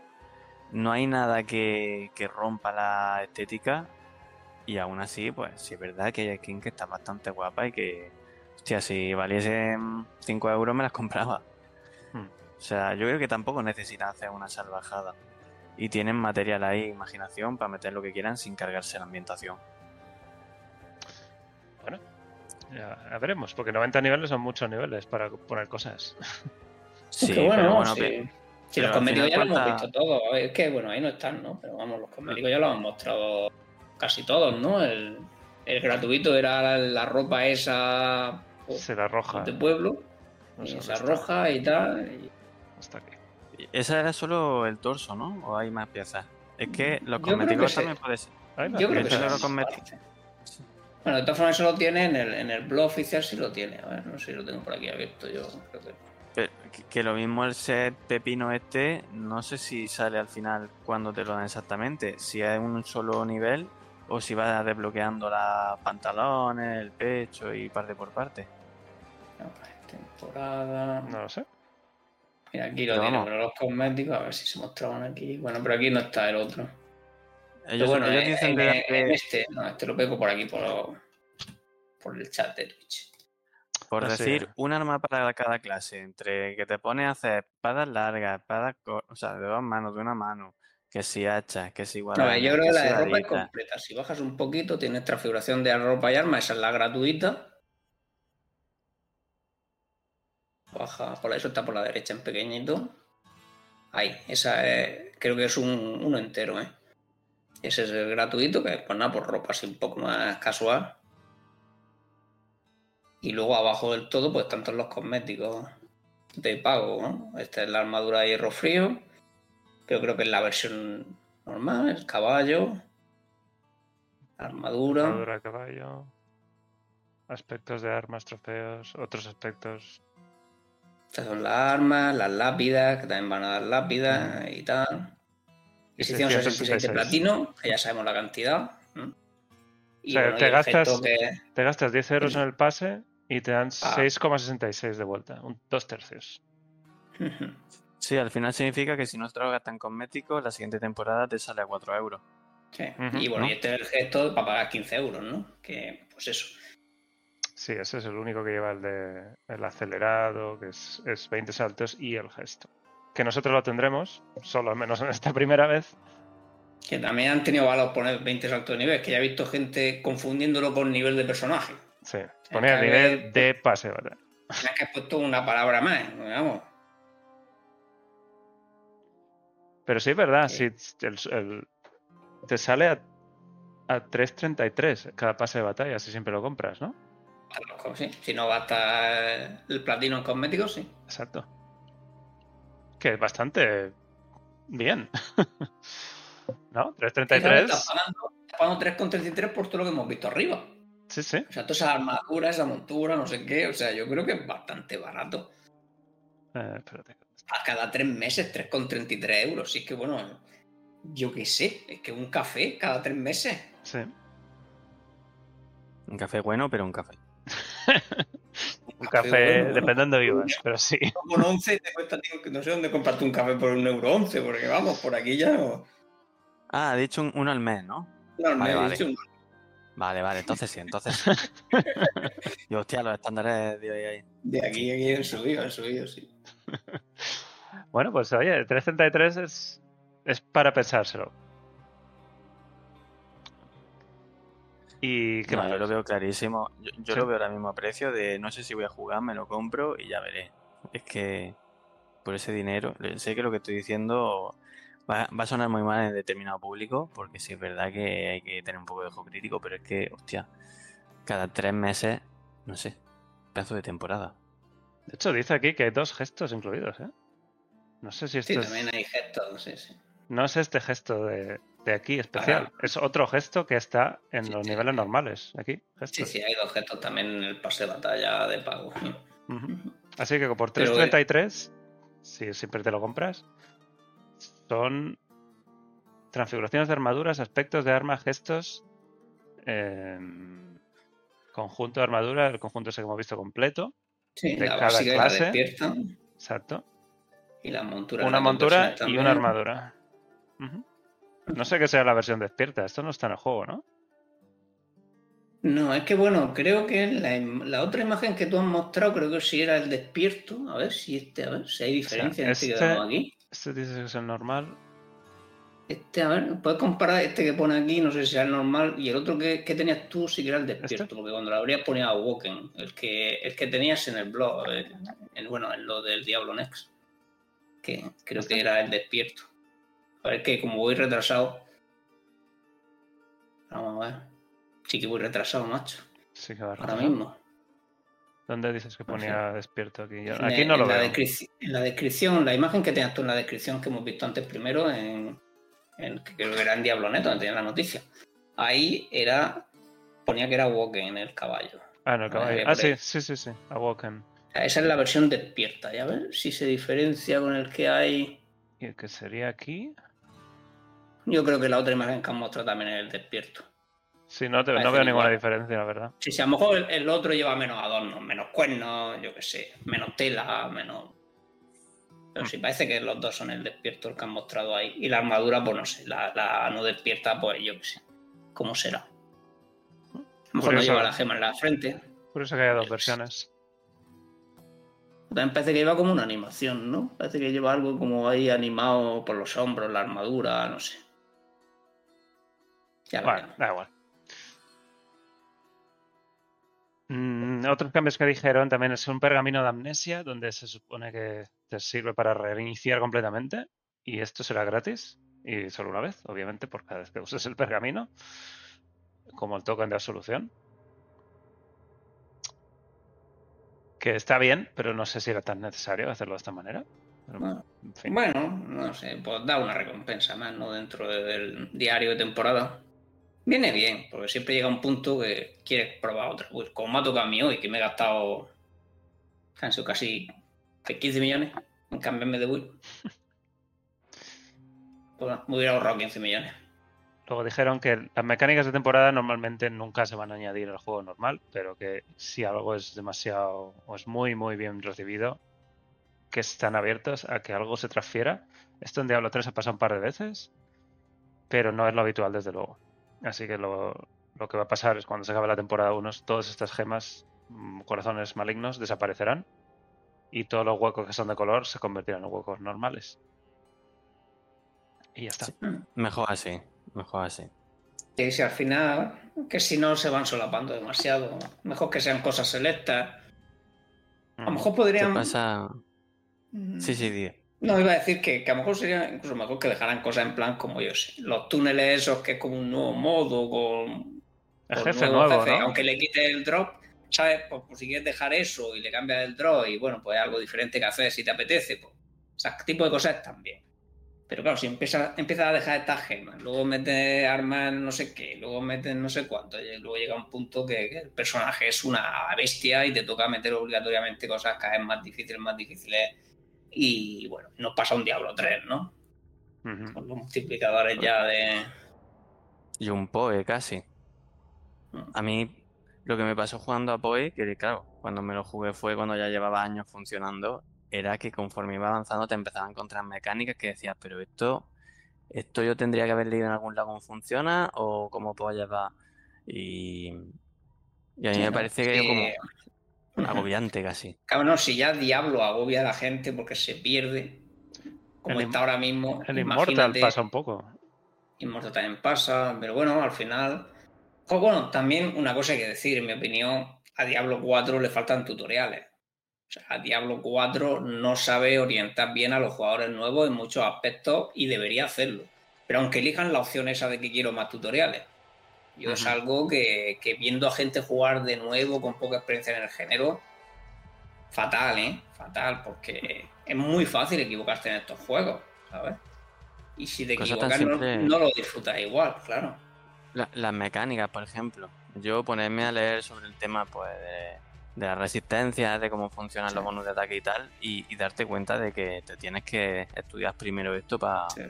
No hay nada que, que rompa la estética. Y aún así, pues sí es verdad que hay skin que está bastante guapa y que, hostia, si valiesen 5 euros me las compraba. Hmm. O sea, yo creo que tampoco necesitan hacer una salvajada. Y tienen material ahí, imaginación, para meter lo que quieran sin cargarse la ambientación. Bueno, ya, ya veremos, porque 90 niveles son muchos niveles para poner cosas. Sí, bueno, bueno, Sí. Si pero los cosméticos ya final lo hemos cuenta- visto todo. Es que, bueno, ahí no están, ¿no? Pero vamos, los cosméticos ya lo han mostrado casi todos, ¿no? El, el gratuito era la, la ropa esa pues, Será roja. de pueblo, No sé esa roja y tal. y- Hasta aquí. esa era solo el torso, ¿no? ¿O hay más piezas? Es que los Yo creo cosméticos que también puede ser. Ay, no, Yo creo que los cosméticos. aparte. Bueno, de todas formas eso lo tiene en el, en el blog oficial, sí lo tiene. A ver, no sé si lo tengo por aquí abierto yo. Creo que... Pero que- que lo mismo el set pepino este, no sé si sale al final cuando te lo dan exactamente. Si es un solo nivel o si vas desbloqueando los pantalones, el pecho y parte por parte. A ver, temporada. No lo sé. Mira, aquí lo Pero tiene, vamos. pero los cosméticos, a ver si se mostraban aquí. Bueno, pero aquí no está el otro. Pero Ellos, bueno, ellos en- dicen en de- este, no, este lo pego por aquí, por, por el chat de Twitch. por Así decir es. un arma para cada clase, entre que te pones a hacer espadas largas, espadas, o sea, de dos manos, de una mano, que si hachas, que si A guadañas, ver, yo creo que que la de ropa es completa. Si bajas un poquito, tienes transfiguración de ropa y arma, esa es la gratuita. Baja, por eso está por la derecha en pequeñito. Ahí, esa es, creo que es un, uno entero, ¿eh? Ese es el gratuito, que es pues nada, por ropa así un poco más casual. Y luego abajo del todo, pues todos los cosméticos de pago, ¿no? Esta es la armadura de hierro frío. Pero creo que es la versión normal, el caballo. Armadura. Armadura caballo. Aspectos de armas, trofeos, otros aspectos. Estas son las armas, las lápidas, que también van a dar lápidas y tal. Edición 66 de 666. platino, que ya sabemos la cantidad. Y O sea, bueno, te y gastas- que- Te gastas 10 euros en el pase y te dan Ah. 6,66 de vuelta, un, dos tercios. Sí, al final significa que si lo gastan cosméticos, la siguiente temporada te sale a 4 euros. Sí. Y bueno, ¿no? y este es el gesto para pagar 15 euros, ¿no? Que, pues eso. Sí, ese es el único que lleva el de el acelerado, que es, es 20 saltos, y el gesto. Que nosotros lo tendremos, solo al menos en esta primera vez. Que también han tenido valor poner 20 saltos de nivel, que ya he visto gente confundiéndolo con nivel de personaje. Sí, que nivel de pase batalla. Es que has puesto una palabra más, vamos. Pero sí es verdad, Sí. si el- el- te sale a a 3.33 cada pase de batalla, si siempre lo compras, ¿no? Sí. Si no gasta el platino en cosméticos, sí. Exacto. Que es bastante bien. ¿No? 3.33. Estás pagando, estás pagando 3,33 por todo lo que hemos visto arriba. Sí, sí. O sea, toda esa armadura, esa montura, no sé qué. O sea, yo creo que es bastante barato. Eh, espérate. A cada tres meses, 3,33 euros. Sí, es que bueno, yo qué sé, es que un café cada tres meses. Sí. Un café bueno, pero un café. Un café, bueno, depende de vivas, pero sí. Con 11 te cuesta, no sé dónde comprarte un café por un euro 11, porque vamos, por aquí ya no. Ah, ha dicho un- uno al mes, ¿no? no, me Vale, he vale. dicho un- Vale, vale, entonces sí, entonces sí. y hostia, los estándares de hoy ahí. De aquí a aquí han subido, han subido, sí. Bueno, pues oye, 3.33 es, es para pensárselo. ¿Y qué No, yo lo veo clarísimo. Yo, yo Sí. lo veo ahora mismo a precio de no sé si voy a jugar, me lo compro y ya veré. Es que por ese dinero, sé que lo que estoy diciendo va, va a sonar muy mal en determinado público, porque sí es verdad que hay que tener un poco de ojo crítico, pero es que, hostia, cada tres meses, no sé, pedazo de temporada. De hecho, dice aquí que hay dos gestos incluidos, ¿eh? No sé si esto Sí, es... también hay gestos, sí, sí. No es este gesto de, de aquí especial. Es otro gesto que está en Sí, los sí. niveles normales. Aquí, Sí, gestos. sí, hay dos gestos también en el pase de batalla de pago. Así que por Pero, eh, 3.33, si siempre te lo compras, son transfiguraciones de armaduras, aspectos de armas, gestos, conjunto de armadura, el conjunto ese que hemos visto completo, Sí, De la cada básica y la clase. despierta. exacto, Y la montura. una la montura y una armadura. No sé qué sea la versión despierta, esto no está en el juego, ¿no? No, es que bueno, creo que la, otra imagen que tú has mostrado, creo que sí era el despierto. A ver si este, a ver si hay diferencia en este que este- aquí. Este dice que es el normal. Este, a ver, puedes comparar este que pone aquí, no sé si era el normal, y el otro que, que tenías tú sí que era el despierto, ¿Este? porque cuando lo abrías ponía Awoken, el que, el que tenías en el blog, el- el- bueno, en lo del Diablo Next, que creo ¿Este? que era el despierto. A ver, que como voy retrasado. Vamos a ver. Sí que voy retrasado, macho. Sí que va Ahora mismo. ¿Dónde dices que sé. ponía despierto aquí? Yo- aquí no lo en veo. en la descripción, la imagen que tenías tú en la descripción que hemos visto antes primero, en, en- que creo que era en Diablo Neto, donde tenía la noticia. Ahí era. ponía que era Woken en el caballo. Ah, no, el Ah, caballo. Ah, sí, sí, sí, sí. Awoken. O sea, esa es la versión despierta, ya ver si se diferencia con el que hay. ¿Y el que sería aquí? Yo creo que la otra imagen que han mostrado también es el despierto. Sí, no, te- no veo ninguna diferencia, la verdad. Sí, sí, a lo mejor el, el otro lleva menos adornos, menos cuernos, yo qué sé, menos tela, menos. Pero sí, parece que los dos son el despierto que han mostrado ahí. Y la armadura, pues no sé, la, la no despierta, pues yo qué sé. ¿Cómo será? A lo mejor no Curioso. lleva la gema en la frente. Por eso que haya dos versiones. También parece que lleva como una animación, ¿no? Parece que lleva algo como ahí animado por los hombros, la armadura, no sé. Ya Bueno, da igual. Mm, otros cambios que dijeron también es un pergamino de amnesia, donde se supone que te sirve para reiniciar completamente. Y esto será gratis. Y solo una vez, obviamente, por cada vez que uses el pergamino. Como el token de absolución. Que está bien, pero no sé si era tan necesario hacerlo de esta manera. Pero, Bueno. en fin. Bueno, no sé, pues da una recompensa más, ¿no? Dentro de- del diario de temporada. Viene bien, porque siempre llega un punto que quieres probar otra. Pues como me ha tocado a mí hoy, que me he gastado sido casi 15 millones en cambiarme de Wii. Pues me hubiera ahorrado 15 millones. Luego dijeron que las mecánicas de temporada normalmente nunca se van a añadir al juego normal, pero que si algo es demasiado o es muy muy bien recibido, que están abiertos a que algo se transfiera. Esto en Diablo 3 ha pasado un par de veces, pero no es lo habitual desde luego. Así que lo, lo que va a pasar es cuando se acabe la temporada 1, todas estas gemas, mm, corazones malignos, desaparecerán y todos los huecos que son de color se convertirán en huecos normales. Y ya está. Sí. Mejor así, mejor así. Y si al final, que si no se van solapando demasiado, mejor que sean cosas selectas. A lo Mm. mejor ¿Qué podrían. pasa? Mm. Sí, sí, di. No, iba a decir que, que, a lo mejor sería incluso mejor que dejaran cosas en plan como yo sé. Los túneles esos que es como un nuevo modo con... El jefe nuevo, ¿no? Aunque le quite el drop, ¿sabes? Pues, pues, si quieres dejar eso y le cambias el drop y bueno, pues algo diferente que hacer si te apetece, pues... O sea, ese tipo de cosas también. Pero claro, si empiezas empieza a dejar estas gemas, luego metes armas no sé qué, luego metes no sé cuánto, y luego llega un punto que, el personaje es una bestia y te toca meter obligatoriamente cosas cada vez más difíciles, más difíciles. Y bueno, nos pasa un Diablo 3, ¿no? Con los multiplicadores ya de. Y un POE casi. Mm. A mí lo que me pasó jugando a POE, que claro, cuando me lo jugué fue cuando ya llevaba años funcionando era que conforme iba avanzando te empezaba a encontrar mecánicas que decías, pero esto, esto yo tendría que haber leído en algún lado cómo funciona o cómo puedo llevar. Y, y a mí Sí, me parece que sí. como agobiante casi. Claro, no, si ya Diablo agobia a la gente porque se pierde, como El está ahora mismo. El Immortal imagínate- pasa un poco. Immortal también pasa, pero bueno, al final. Pues bueno, también una cosa hay que decir, en mi opinión, a Diablo 4 le faltan tutoriales. O sea, a Diablo 4 no sabe orientar bien a los jugadores nuevos en muchos aspectos y debería hacerlo. Pero aunque elijan la opción esa de que quiero más tutoriales, yo es algo que, que viendo a gente jugar de nuevo con poca experiencia en el género, fatal, ¿eh? Fatal, porque es muy fácil equivocarte en estos juegos, ¿sabes? Y si te Cosa equivocas no, simple. no lo disfrutas igual, claro. La- las mecánicas, por ejemplo. Yo ponerme a leer sobre el tema pues de, de la resistencia, de cómo funcionan los bonus de ataque y tal, y, y darte cuenta de que te tienes que estudiar primero esto para... Sí,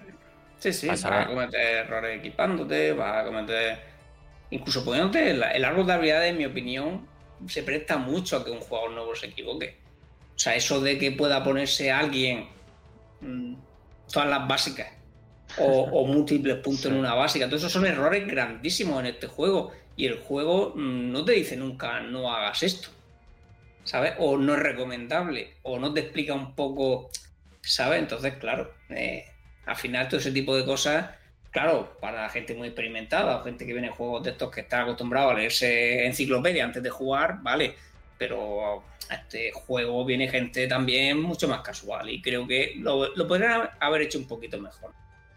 sí, sí, Vas a cometer errores equipándote, vas a cometer... Incluso poniéndote el, el árbol de habilidades, en mi opinión, se presta mucho a que un jugador nuevo se equivoque. O sea, eso de que pueda ponerse alguien mm, todas las básicas o, o múltiples puntos en una básica, todos esos son errores grandísimos en este juego. Y el juego mm, no te dice nunca no hagas esto. ¿Sabes? O no es recomendable, o no te explica un poco, ¿sabes? Entonces, claro, eh, al final todo ese tipo de cosas, claro, para gente muy experimentada o gente que viene de juegos de estos que está acostumbrado a leerse enciclopedia antes de jugar, vale, pero a este juego viene gente también mucho más casual y creo que lo, lo podrían haber hecho un poquito mejor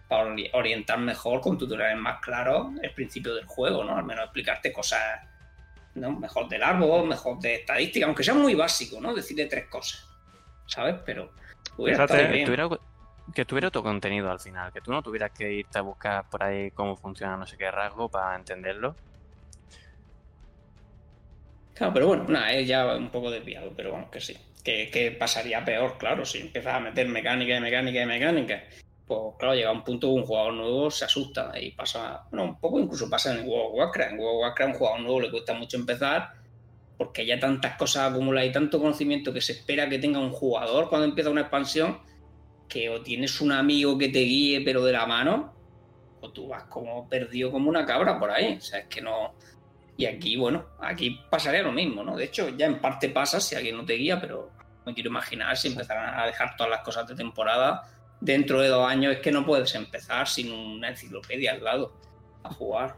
para ori- orientar mejor con tutoriales más claros el principio del juego, ¿no? Al menos explicarte cosas ¿no? mejor del árbol, mejor de estadística, aunque sea muy básico, ¿no? Decirle tres cosas, ¿sabes? Pero hubiera Fíjate, estado que, bien. Que tuviera otro contenido al final, que tú no tuvieras que irte a buscar por ahí cómo funciona no sé qué rasgo para entenderlo. Claro, pero bueno, nada, es ya un poco desviado, pero vamos, que sí. Que, pasaría peor, claro, si empiezas a meter mecánica y mecánica y mecánica. Pues claro, llega un punto un jugador nuevo se asusta y pasa, bueno, un poco incluso pasa en el World of Warcraft. En World of Warcraft un jugador nuevo le cuesta mucho empezar porque ya tantas cosas acumuladas y tanto conocimiento que se espera que tenga un jugador cuando empieza una expansión que o tienes un amigo que te guíe pero de la mano o tú vas como perdido como una cabra por ahí. O sea, es que no... Y aquí, bueno, aquí pasaría lo mismo, ¿no? De hecho, ya en parte pasa si alguien no te guía, pero me quiero imaginar si empezaran a dejar todas las cosas de temporada. Dentro de dos años es que no puedes empezar sin una enciclopedia al lado a jugar.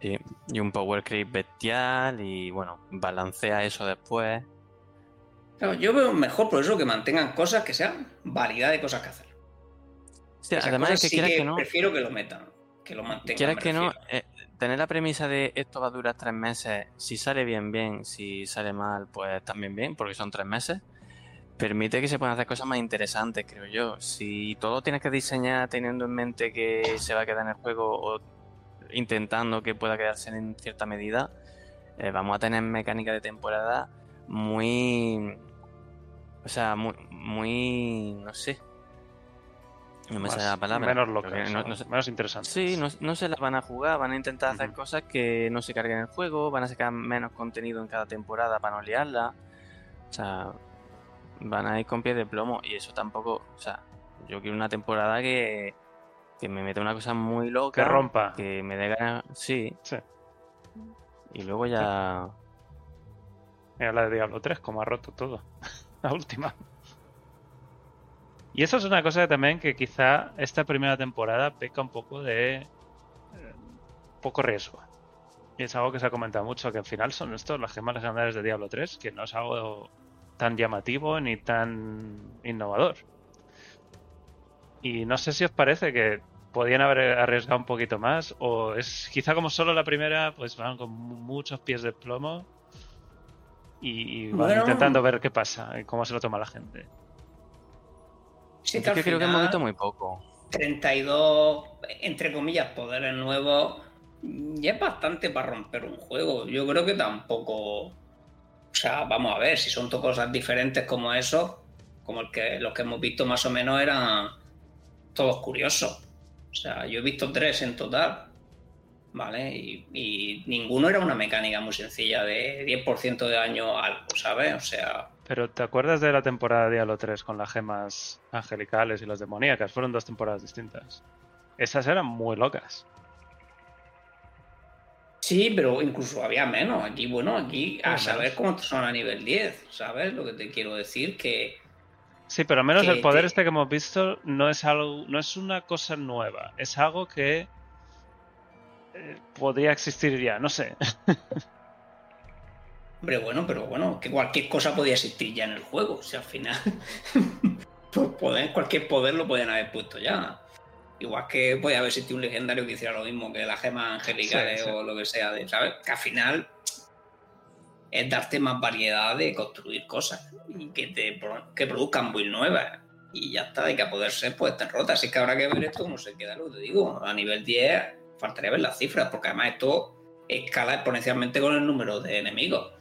Sí, y un power creep bestial y bueno, balancea eso después. Claro, yo veo mejor por eso que mantengan cosas que sean variedad de cosas que hacer. Además es que sí quieras que que no, prefiero que lo metan, que lo mantengan. quieras que no, eh, tener la premisa de esto va a durar tres meses, si sale bien, bien, si sale mal, pues también bien, porque son tres meses, permite que se puedan hacer cosas más interesantes, creo yo. Si todo tienes que diseñar teniendo en mente que se va a quedar en el juego o intentando que pueda quedarse en cierta medida, eh, vamos a tener mecánica de temporada muy... O sea, muy... muy no sé. No me sale la palabra. menos locas, que no- ¿no? no sé- menos interesantes. Sí, no, no se las van a jugar, van a intentar hacer cosas que no se carguen en el juego, van a sacar menos contenido en cada temporada para no liarla. O sea, van a ir con pies de plomo y eso tampoco, o sea, yo quiero una temporada que, que me meta una cosa muy loca, Que rompa. que me dé ganas, sí, Sí. y luego ya... Mira la de Diablo 3, como ha roto todo. la última. Y eso es una cosa también que quizá esta primera temporada peca un poco de eh, poco riesgo. Y es algo que se ha comentado mucho, que al final son estos las gemas legendarias de Diablo 3, que no es algo tan llamativo ni tan innovador. Y no sé si os parece que podían haber arriesgado un poquito más o es quizá como solo la primera, pues van con muchos pies de plomo y, y van Bueno. intentando ver qué pasa y cómo se lo toma la gente. Sí, Es que que creo que hemos visto muy poco. 32, entre comillas, poderes nuevos, ya es bastante para romper un juego. Yo creo que tampoco. O sea, vamos a ver, si son to- cosas diferentes como eso, como el que, los que hemos visto más o menos eran todos curiosos. O sea, yo he visto tres en total, ¿vale? Y, y ninguno era una mecánica muy sencilla de 10% de daño algo, ¿sabes? O sea, Pero ¿te acuerdas de la temporada de Diablo 3 con las gemas angelicales y las demoníacas? Fueron dos temporadas distintas. Esas eran muy locas. Sí, pero incluso había menos. Aquí, bueno, aquí a saber cómo son a nivel 10, ¿sabes? Lo que te quiero decir, que Sí, pero al menos Que el poder te- este que hemos visto no es algo, no es una cosa nueva, es algo que eh, podría existir ya, no sé. Hombre, bueno, pero bueno, que cualquier cosa podía existir ya en el juego. O sea, al final, pues poder, cualquier poder lo podían haber puesto ya. Igual que podía haber existido un legendario que hiciera lo mismo que las gemas angelicales Sí, sí. o lo que sea, de, ¿sabes? Que al final es darte más variedad de construir cosas y que te que produzcan build nuevas. Y ya está, de que a poder ser, pues están rotas. Así que habrá que ver esto cómo se queda, lo que te digo. A nivel 10 faltaría ver las cifras, porque además esto escala exponencialmente con el número de enemigos.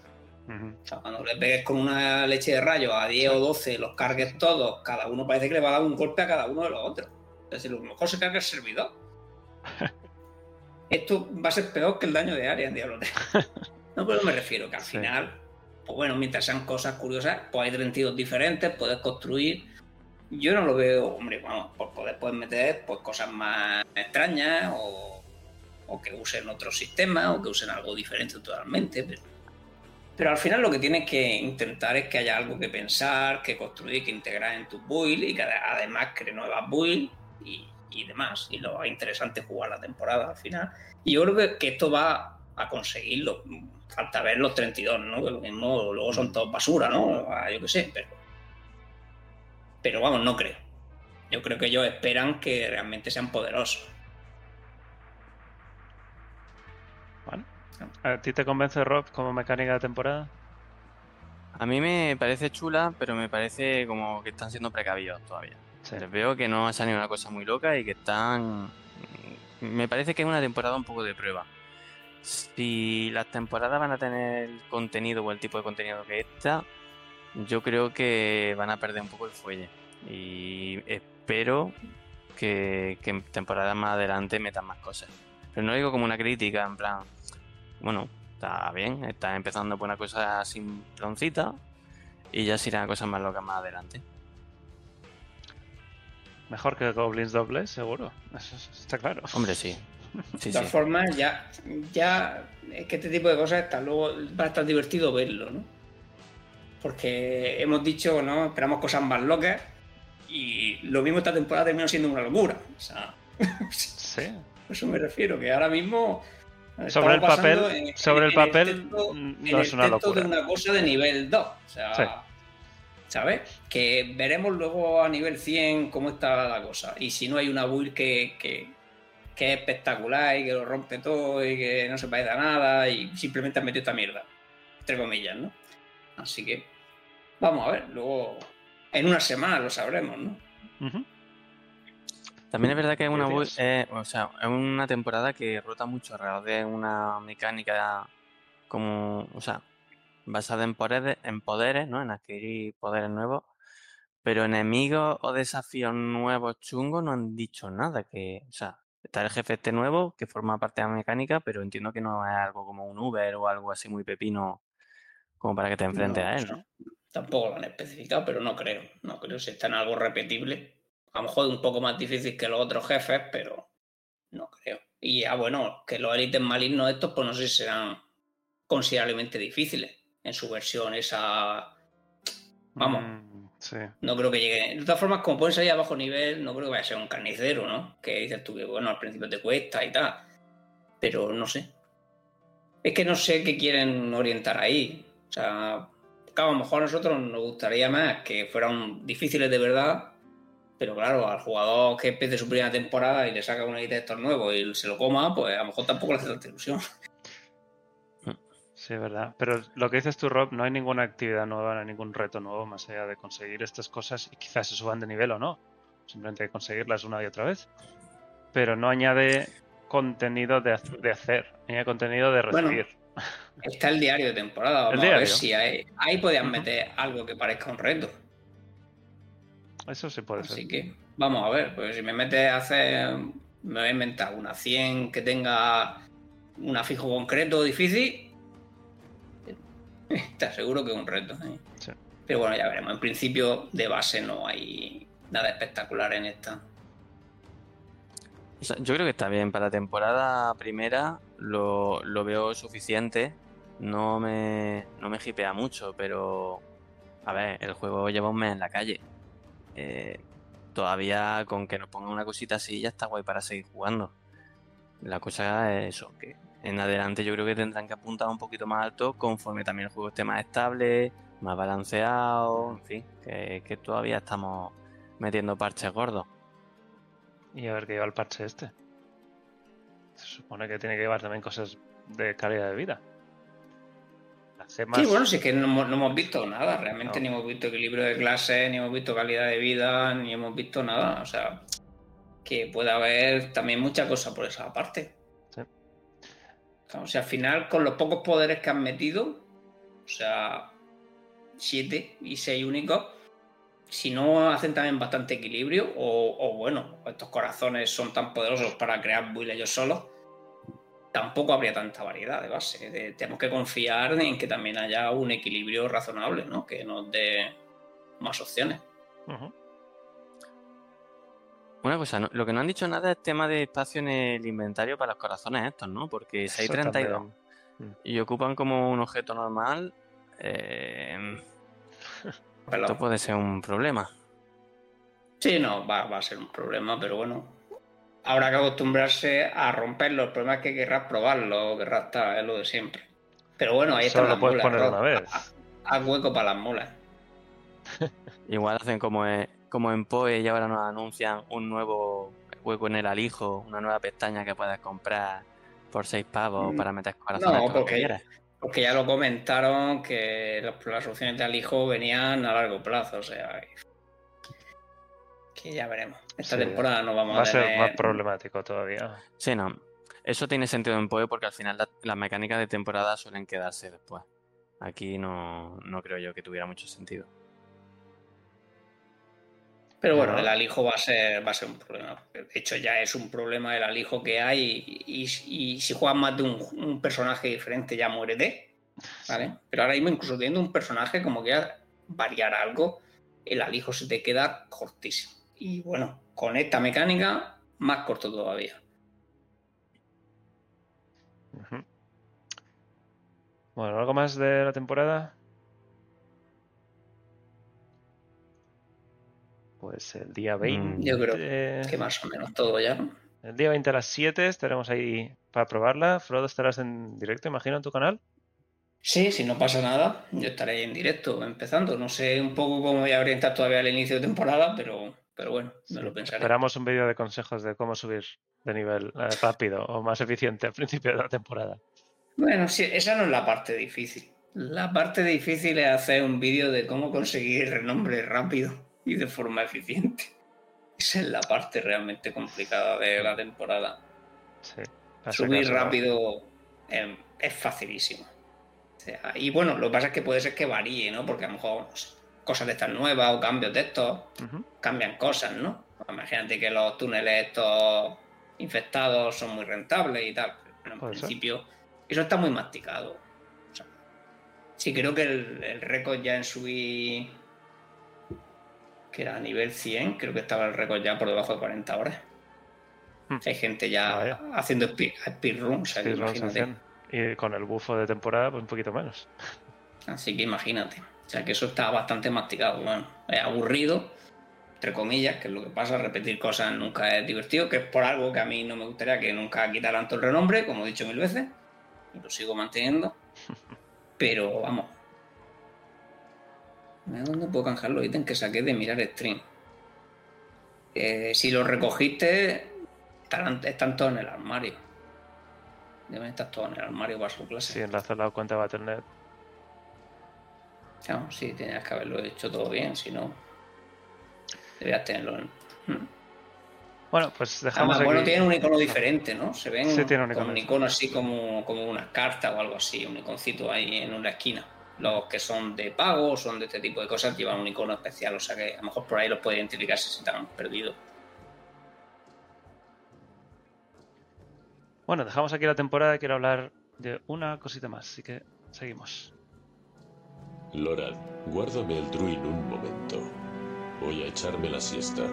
O sea, cuando le pegues con una leche de rayo a 10 o 12, los cargues todos, cada uno parece que le va a dar un golpe a cada uno de los otros. Es decir, a lo mejor se carga el servidor. Esto va a ser peor que el daño de área en Diablo 3. No, pero me refiero que al Sí. final, pues bueno, mientras sean cosas curiosas, pues hay 32 diferentes, puedes construir. Yo no lo veo, hombre, vamos, por poder puedes meter pues cosas más extrañas o, o que usen otro sistema o que usen algo diferente totalmente, pero pero al final lo que tienes que intentar es que haya algo que pensar, que construir, que integrar en tu build y que ade- además cree nuevas builds y, y demás. Y lo interesante es jugar la temporada al final. Y yo creo que, que esto va a conseguirlo. Falta ver los 32, ¿no? Que lo mismo luego son todos basura, ¿no? Ah, Yo qué sé, pero. Pero vamos, no creo. Yo creo que ellos esperan que realmente sean poderosos. ¿A ti te convence Rob como mecánica de temporada? A mí me parece chula, pero me parece como que están siendo precavidos todavía. Sí. Les veo que no ha salido una cosa muy loca y que están... Me parece que es una temporada un poco de prueba. Si las temporadas van a tener el contenido o el tipo de contenido que esta, yo creo que van a perder un poco el fuelle. Y espero que, que en temporadas más adelante metan más cosas. Pero no lo digo como una crítica, en plan, bueno, está bien, está empezando por una cosa simploncita y ya se irán a cosas más locas más adelante. Mejor que Goblins Dobles, seguro. Eso está claro. Hombre, sí. Sí, de todas sí. formas, ya, ya es que este tipo de cosas está luego va a estar divertido verlo, ¿no? Porque hemos dicho, ¿no? Esperamos cosas más locas y lo mismo esta temporada terminó siendo una locura. O sea, Sí. a eso me refiero, que ahora mismo Sobre el papel- sobre el papel, texto- mm, en no el es una texto locura. de una cosa de nivel 2. O sea, Sí. ¿sabes? Que veremos luego a nivel 100 cómo está la cosa. Y si no hay una build que, que, que es espectacular y que lo rompe todo y que no se parece a nada y simplemente han metido esta mierda. Entre comillas, ¿no? Así que vamos a ver, luego en una semana lo sabremos, ¿no? Ujú. También es verdad que es una, eh, o sea, es una temporada que rota mucho alrededor de una mecánica como, o sea, basada en poderes, en poderes, ¿no? En adquirir poderes nuevos. Pero enemigos o desafíos nuevos chungos no han dicho nada. Que, o sea, está el jefe este nuevo que forma parte de la mecánica, pero entiendo que no es algo como un Uber o algo así muy pepino como para que te enfrentes No, a él, ¿no? Tampoco lo han especificado, pero no creo. No creo si está en algo repetible. A lo mejor un poco más difícil que los otros jefes, pero no creo. Y ya bueno, que los élites malignos estos, pues no sé si serán considerablemente difíciles en su versión esa. Vamos. Mm, sí. No creo que llegue. De todas formas, como pueden salir a bajo nivel, no creo que vaya a ser un carnicero, ¿no? Que dices tú que, bueno, al principio te cuesta y tal. Pero no sé. Es que no sé qué quieren orientar ahí. O sea, claro, a lo mejor a nosotros nos gustaría más que fueran difíciles de verdad, pero claro, al jugador que empiece su primera temporada y le saca un editor nuevo y se lo coma, pues a lo mejor tampoco le hace tanta ilusión. Sí, es verdad. Pero lo que dices tú, Rob, no hay ninguna actividad nueva, no hay ningún reto nuevo más allá de conseguir estas cosas y quizás se suban de nivel o no. Simplemente hay que conseguirlas una y otra vez. Pero no añade contenido de, de hacer, añade contenido de Bueno, recibir. Está el diario de temporada, vamos a ver si hay, ahí podían meter algo que parezca un reto. Eso sí puede Así ser. que vamos a ver, pues si me metes a hacer, me voy a inventar una 100 que tenga un afijo concreto difícil, te aseguro que es un reto. ¿eh? Sí. Pero bueno, ya veremos. En principio, de base no hay nada espectacular en esta. O sea, yo creo que está bien. Para temporada primera lo, lo veo suficiente. No me, no me hipea mucho, pero. A ver, el juego lleva un mes en la calle. Eh, todavía con que nos pongan una cosita así ya está guay para seguir jugando. La cosa es eso, que en adelante yo creo que tendrán que apuntar un poquito más alto conforme también el juego esté más estable, más balanceado, en fin, que, que todavía estamos metiendo parches gordos. Y a ver qué lleva el parche este. Se supone que tiene que llevar también cosas de calidad de vida. Las gemas. Sí, bueno, si es que no, hemos- no hemos visto nada, realmente No. ni hemos visto equilibrio de clases, ni hemos visto calidad de vida, ni hemos visto nada. O sea, que puede haber también mucha cosa por esa parte. Sí. O sea, al final, con los pocos poderes que han metido, o sea, siete y seis únicos, si no hacen también bastante equilibrio, o, o bueno, estos corazones son tan poderosos para crear build ellos solos, tampoco habría tanta variedad de base. De- tenemos que confiar en que también haya un equilibrio razonable, ¿no? Que nos dé más opciones. Una cosa, no- lo que no han dicho nada es tema de espacio en el inventario para los corazones estos, ¿no? Porque si hay Eso 32 también. y ocupan como un objeto normal, eh, esto puede ser un problema. Sí, no, va, va a ser un problema, pero bueno. Habrá que acostumbrarse a romperlo. El problema es que querrás probarlo, querrás estar, es lo de siempre. Pero bueno, ahí Solo están lo las puedes mulas. poner Rob. una vez. Haz hueco para las mulas. Igual hacen como, en- como en PoE y ahora nos anuncian un nuevo hueco en el alijo, una nueva pestaña que puedes comprar por 6 pavos Mm, para meter corazones no, porque- quieras. Porque ya lo comentaron que las, las opciones de alijo venían a largo plazo, o sea. Que ya veremos. Esta Sí, temporada no vamos Va a a ser tener. más problemático todavía. Sí, no. Eso tiene sentido en PoE porque al final la- las mecánicas de temporada suelen quedarse después. Aquí no, no creo yo que tuviera mucho sentido. Pero bueno, el alijo va a ser, va a ser un problema. De hecho, ya es un problema el alijo que hay. Y, y- y si juegas más de un, un personaje diferente, ya muérete. ¿Vale? Pero ahora mismo, incluso teniendo un personaje, como que variar algo, el alijo se te queda cortísimo. Y bueno, con esta mecánica, más corto todavía. Bueno, ¿algo más de la temporada? Pues el día Mm, 20. yo creo Que más o menos todo ya. ¿no? El día 20 a las 7 estaremos ahí para probarla. Frodo, estarás en directo, imagino, en tu canal. Sí, si no pasa nada, yo estaré ahí en directo empezando. No sé un poco cómo voy a orientar todavía el inicio de temporada, pero, pero bueno, me lo pensaré. Esperamos un vídeo de consejos de cómo subir de nivel eh, rápido o más eficiente al principio de la temporada. Bueno, sí, esa no es la parte difícil. La parte difícil es hacer un vídeo de cómo conseguir renombre rápido y de forma eficiente. Esa es la parte realmente complicada de la temporada. Sí. Subir rápido eh, es facilísimo. O sea, y bueno, lo que pasa es que puede ser que varíe, ¿no? Porque a lo mejor no sé, cosas de estas nuevas o cambios de estos cambian cosas, ¿no? Imagínate que los túneles estos infectados son muy rentables y tal. Pero en principio, eso está muy masticado. O sea, sí, creo que el, el récord ya en subir, que era a nivel 100, creo que estaba el récord ya por debajo de 40 horas. Hmm. Hay gente ya Vaya. haciendo speed, speedrun, o sea, que imagínate. Y con el bufo de temporada, pues un poquito menos. Así que imagínate. O sea que eso está bastante masticado. Bueno, es aburrido, entre comillas, que es lo que pasa, repetir cosas nunca es divertido, que es por algo que a mí no me gustaría que nunca quitaran todo el renombre, como he dicho mil veces, y lo sigo manteniendo. Pero vamos, ¿Dónde puedo canjear los ítems que saqué de mirar stream? Eh, si los recogiste, estarán, están todos en el armario. Deben estar todos en el armario para su clase. Sí, enlazar la cuenta de Battle.net. No, sí, tenías que haberlo hecho todo bien, si no. Debías tenerlo en. Hmm. Bueno, pues dejamos Además, aquí... bueno, tienen un icono diferente, ¿no? Se ven Sí, tiene un con icono un icono así como, como una carta o algo así, un iconcito ahí en una esquina. Los que son de pago, son de este tipo de cosas, llevan un icono especial, o sea que a lo mejor por ahí los puede identificar si se te han perdido. Bueno, dejamos aquí la temporada y quiero hablar de una cosita más, así que seguimos. Lorad, guárdame el druid un momento. Voy a echarme la siesta,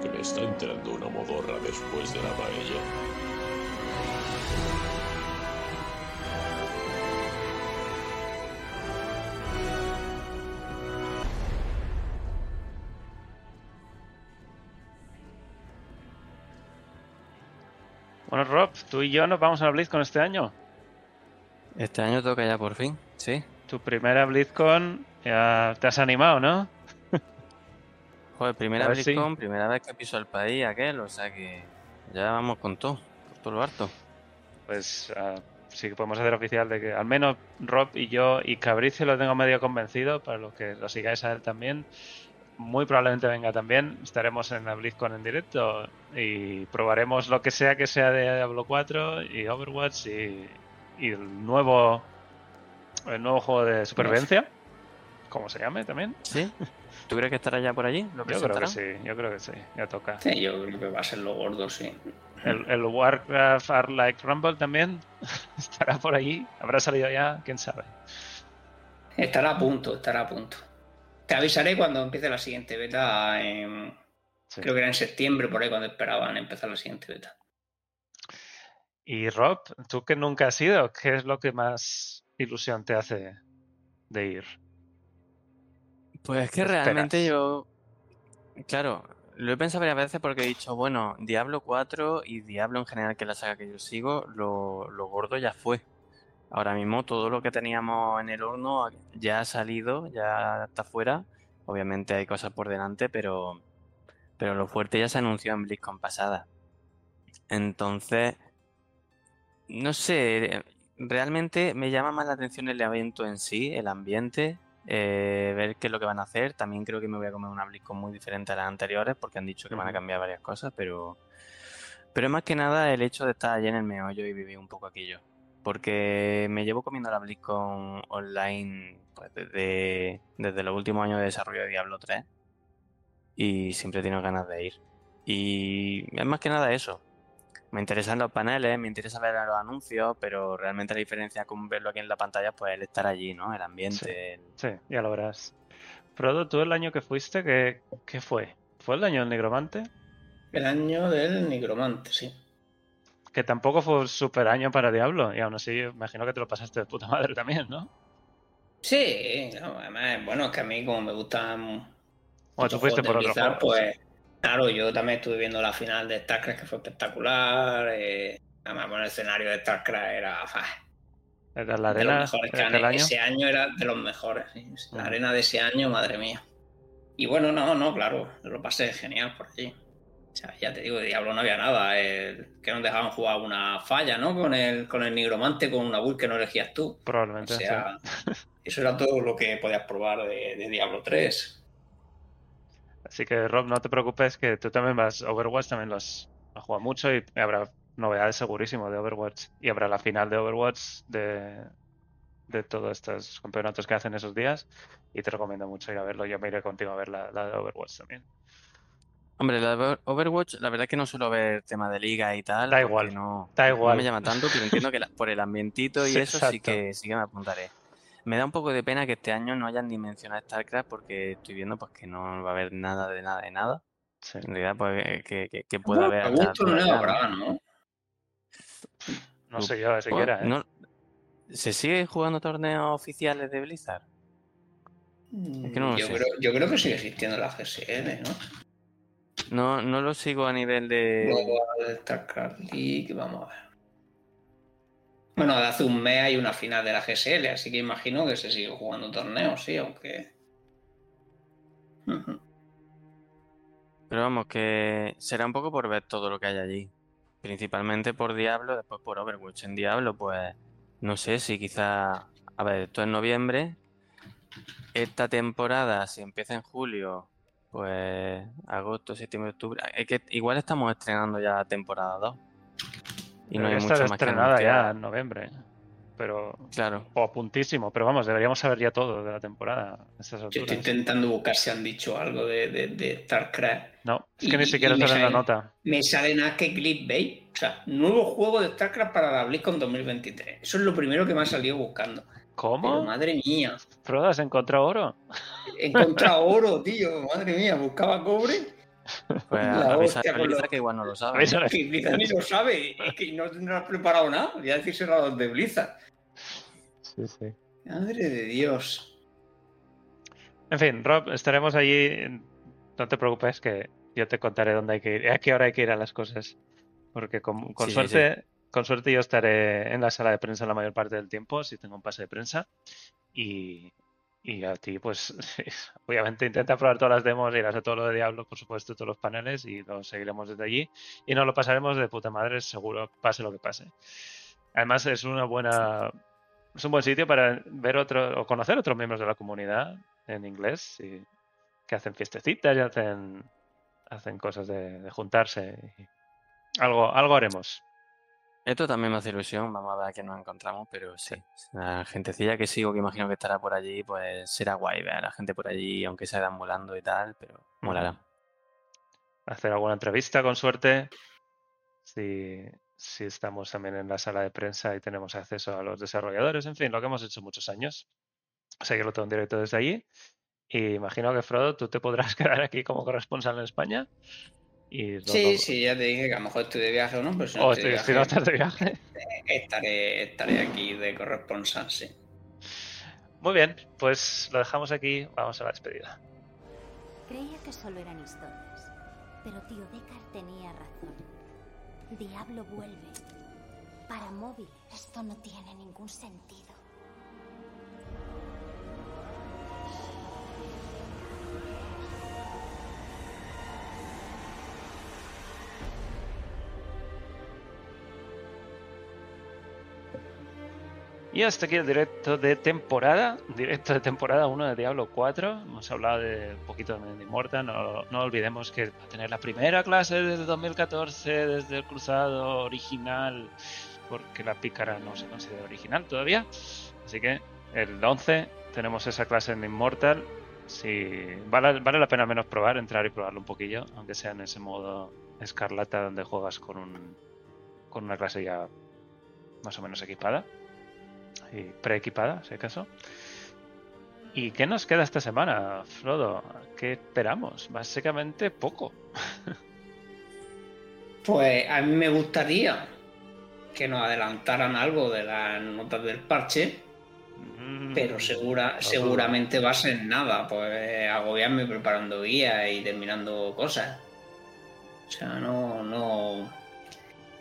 que me está entrando una modorra después de la paella. Bueno, Rob, tú y yo nos vamos a la BlizzCon este año. Este año toca ya por fin, sí. Tu primera BlizzCon, ya te has animado, ¿no? Joder, primera si- BlizzCon, primera vez que piso el país aquel, o sea que ya vamos con todo, por todo lo harto. Pues ah, sí que podemos hacer oficial de que al menos Rob y yo y Cabricio lo tengo medio convencido, para los que lo sigáis a él también. Muy probablemente venga también. Estaremos en la BlizzCon en directo y probaremos lo que sea que sea de Diablo 4 y Overwatch y, y el nuevo el nuevo juego de supervivencia, como se llame también. ¿Sí? ¿Tú crees que estará ya por allí? ¿Lo Yo creo que sí, yo creo que sí, ya toca. Sí, yo creo que va a ser lo gordo, sí. El, el Warcraft Art Like Rumble también estará por allí. Habrá salido ya, quién sabe. Estará a punto, estará a punto. Te avisaré cuando empiece la siguiente beta. en- Sí. Creo que era en septiembre, por ahí cuando esperaban empezar la siguiente beta. Y Rob, tú que nunca has ido, ¿qué es lo que más ilusión te hace de ir? Pues es que esperas? realmente yo, claro, lo he pensado varias veces porque he dicho, bueno, Diablo 4 y Diablo en general, que es la saga que yo sigo, lo, lo gordo ya fue. Ahora mismo todo lo que teníamos en el horno ya ha salido, ya está fuera. Obviamente hay cosas por delante, pero, pero lo fuerte ya se anunció en BlizzCon pasada. Entonces, no sé, realmente me llama más la atención el evento en sí, el ambiente, eh, ver qué es lo que van a hacer. También creo que me voy a comer una BlizzCon muy diferente a las anteriores porque han dicho que van a cambiar varias cosas, pero, pero más que nada el hecho de estar allí en el meollo y vivir un poco aquello. Porque me llevo comiendo la BlizzCon online pues, desde, desde los últimos años de desarrollo de Diablo 3 y siempre he tenido ganas de ir. Y es más que nada eso. Me interesan los paneles, me interesa ver los anuncios, pero realmente la diferencia con verlo aquí en la pantalla pues el estar allí, ¿no? El ambiente. el- Sí, ya lo verás. Frodo, tú el año que fuiste, ¿qué, qué fue? ¿Fue el año del Nigromante? El año del nigromante, sí. Que tampoco fue un super año para Diablo, y aún así imagino que te lo pasaste de puta madre también, ¿no? Sí, no, además, bueno, es que a mí como me gustan Bueno, tú fuiste por otro juego. pues claro, yo también estuve viendo la final de StarCraft que fue espectacular. eh, además, bueno, el escenario de StarCraft era Era la de los arena mejores que han- aquel año. Ese año era de los mejores. sí, La Ujú. arena de ese año, madre mía. Y bueno, no, no, claro, lo pasé genial por allí. O sea, ya te digo, de Diablo no había nada. el- que nos dejaban jugar una falla, ¿no? Con el, con el nigromante, con una build que no elegías tú. O Probablemente. sí. sea, eso era todo lo que podías probar de, de Diablo 3. Así que Rob, no te preocupes que tú también vas, Overwatch también los has jugado mucho y habrá novedades segurísimo de Overwatch. Y habrá la final de Overwatch de, de todos estos campeonatos que hacen esos días. Y te recomiendo mucho ir a verlo. Yo me iré contigo a ver la, la de Overwatch también. Hombre, la de Over- Overwatch, la verdad es que no suelo ver tema de liga y tal. Da igual, No, da no igual. me llama tanto, pero entiendo que la- por el ambientito y Sí, eso sí que, sí que me apuntaré. Me da un poco de pena que este año no hayan ni mencionado StarCraft porque estoy viendo pues que no va a haber nada de nada de nada. Sí. En realidad, pues que, que, que pueda haber a a estas gusto no le ¿no? habrá, ¿no? No sé yo, Pues, siquiera, ¿eh? no- ¿Se sigue jugando torneos oficiales de Blizzard? Es que no lo yo, creo, yo creo que sigue existiendo la GSL, ¿no? No, no lo sigo a nivel de... Global StarCraft League, vamos a ver. Bueno, de hace un mes hay una final de la GSL, así que imagino que se sigue jugando torneos, sí, aunque. Pero vamos, que será un poco por ver todo lo que hay allí. Principalmente por Diablo, después por Overwatch. En Diablo, pues no sé si quizá... A ver, esto es noviembre. Esta temporada, si empieza en julio, pues agosto, septiembre, octubre. Es que igual estamos estrenando ya temporada 2. Y no hay mucho más que estrenada ya anunciar. en noviembre. Pero. Claro. O a puntísimo. Pero vamos, deberíamos saber ya todo de la temporada. Yo estoy intentando buscar si han dicho algo de, de, de StarCraft. No, es que ni siquiera sale en la nota. Me sale nada que Clickbait. O sea, nuevo juego de StarCraft para la BlizzCon 2023. Eso es lo primero que me ha salido buscando. Pero ¿Cómo? madre mía, Frodo, ¿has encontrado oro? he encontrado oro, tío. Madre mía, buscaba cobre. Pues La avisa a lo- que igual no lo sabe. Que Blizzard ni lo sabe. Es que no tendrás preparado nada. Voy a decir cerrados de Blizzard. Sí, sí. Madre de Dios. En fin, Rob, estaremos allí. No te preocupes, que yo te contaré dónde hay que ir, a qué hora hay que ir a las cosas. Porque con, con Sí, sí, suerte, con suerte yo estaré en la sala de prensa la mayor parte del tiempo, si tengo un pase de prensa. Y, y a ti, pues, obviamente intenta probar todas las demos, irás a todo lo de Diablo, por supuesto, todos los paneles, y lo seguiremos desde allí. Y nos lo pasaremos de puta madre, seguro, pase lo que pase. Además, es una buena. Es un buen sitio para ver otro, o conocer otros miembros de la comunidad en inglés y que hacen fiestecitas y hacen, hacen cosas de, juntarse. algo, algo haremos. Esto también me hace ilusión, vamos a ver a qué nos encontramos, pero sí, la gentecilla que sigo, que imagino que estará por allí, pues será guay ver a la gente por allí, aunque sea deambulando y tal, pero molará. Hacer alguna entrevista con suerte. Si, si estamos también en la sala de prensa y tenemos acceso a los desarrolladores. En fin, lo que hemos hecho muchos años. Seguirlo todo en directo desde allí. Y imagino que, Frodo, tú te podrás quedar aquí como corresponsal en España. Y lo- Sí, lo- sí, ya te dije que a lo mejor estoy de viaje o no, pero si no O estoy de si si no viaje, estás de viaje. estaré, estaré aquí de corresponsal, sí. Muy bien, pues lo dejamos aquí. Vamos a la despedida. Creía que solo eran historias, pero tío Deckard tenía razón. Diablo vuelve. Para móviles esto no tiene ningún sentido. Y hasta aquí el directo de temporada, directo de temporada 1 de Diablo 4. Hemos hablado de un poquito de Immortal, no, olvidemos que va a tener la primera clase desde 2014, desde el cruzado original, porque la pícara no se considera original todavía. Así que el 11 tenemos esa clase en Immortal. Vale, vale la pena al menos probar, entrar y probarlo un poquillo, aunque sea en ese modo escarlata donde juegas con, un, con una clase ya más o menos equipada y preequipada, si acaso. ¿Y qué nos queda esta semana, Frodo? ¿Qué esperamos? Básicamente poco. Pues a mí me gustaría que nos adelantaran algo de las notas del parche, Mm, pero segura, no seguramente va a ser nada, pues agobiarme preparando guías y terminando cosas. O sea, no, no.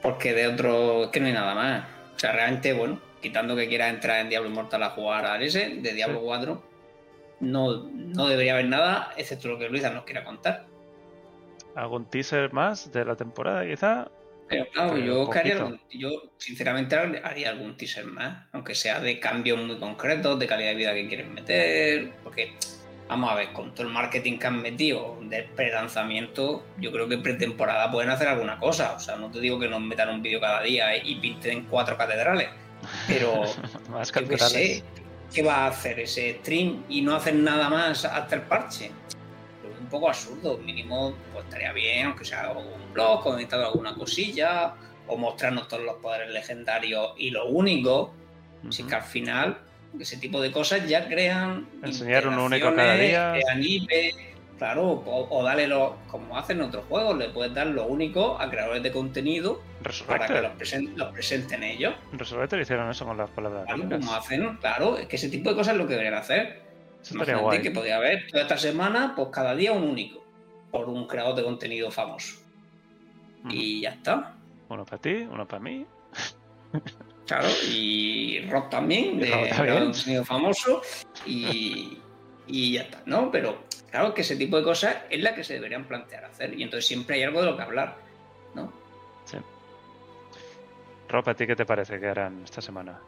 Porque de otro, es que no hay nada más. O sea, realmente, bueno, quitando que quieras entrar en Diablo Immortal a jugar al S, de Diablo Sí. 4, no, no debería haber nada, excepto lo que Luisa nos quiera contar. ¿Algún teaser más de la temporada, quizá? Pero claro, Pero yo, haría yo sinceramente haría algún teaser más, aunque sea de cambios muy concretos, de calidad de vida que quieren meter, porque vamos a ver, con todo el marketing que han metido del pre-lanzamiento, yo creo que pretemporada pueden hacer alguna cosa, o sea, no te digo que nos metan un vídeo cada día y pinten cuatro catedrales, pero Más yo catedrales. sé, ¿qué va a hacer ese stream y no hacer nada más hasta el parche? Que un poco absurdo, mínimo pues estaría bien, aunque sea un blog, conectado alguna cosilla, o mostrarnos todos los poderes legendarios y lo único, si Ujú. que al final ese tipo de cosas ya crean Enseñar uno único cada día. crean IP, claro, o, o dale lo, como hacen en otros juegos, le puedes dar lo único a creadores de contenido para que los, presen- los presenten ellos. Resurrected hicieron eso con las palabras Claro, como hacen, claro, es que ese tipo de cosas es lo que deberían hacer. Eso Imagínate guay. que podría haber toda esta semana, pues cada día un único, por un creador de contenido famoso. Y ya está. Uno para ti, uno para mí. Claro, y Rob también, de de contenido famoso, y, y ya está, ¿no? Pero Claro que ese tipo de cosas es la que se deberían plantear hacer. Y entonces siempre hay algo de lo que hablar, ¿no? Sí. Rob, ¿a ti qué te parece que harán esta semana?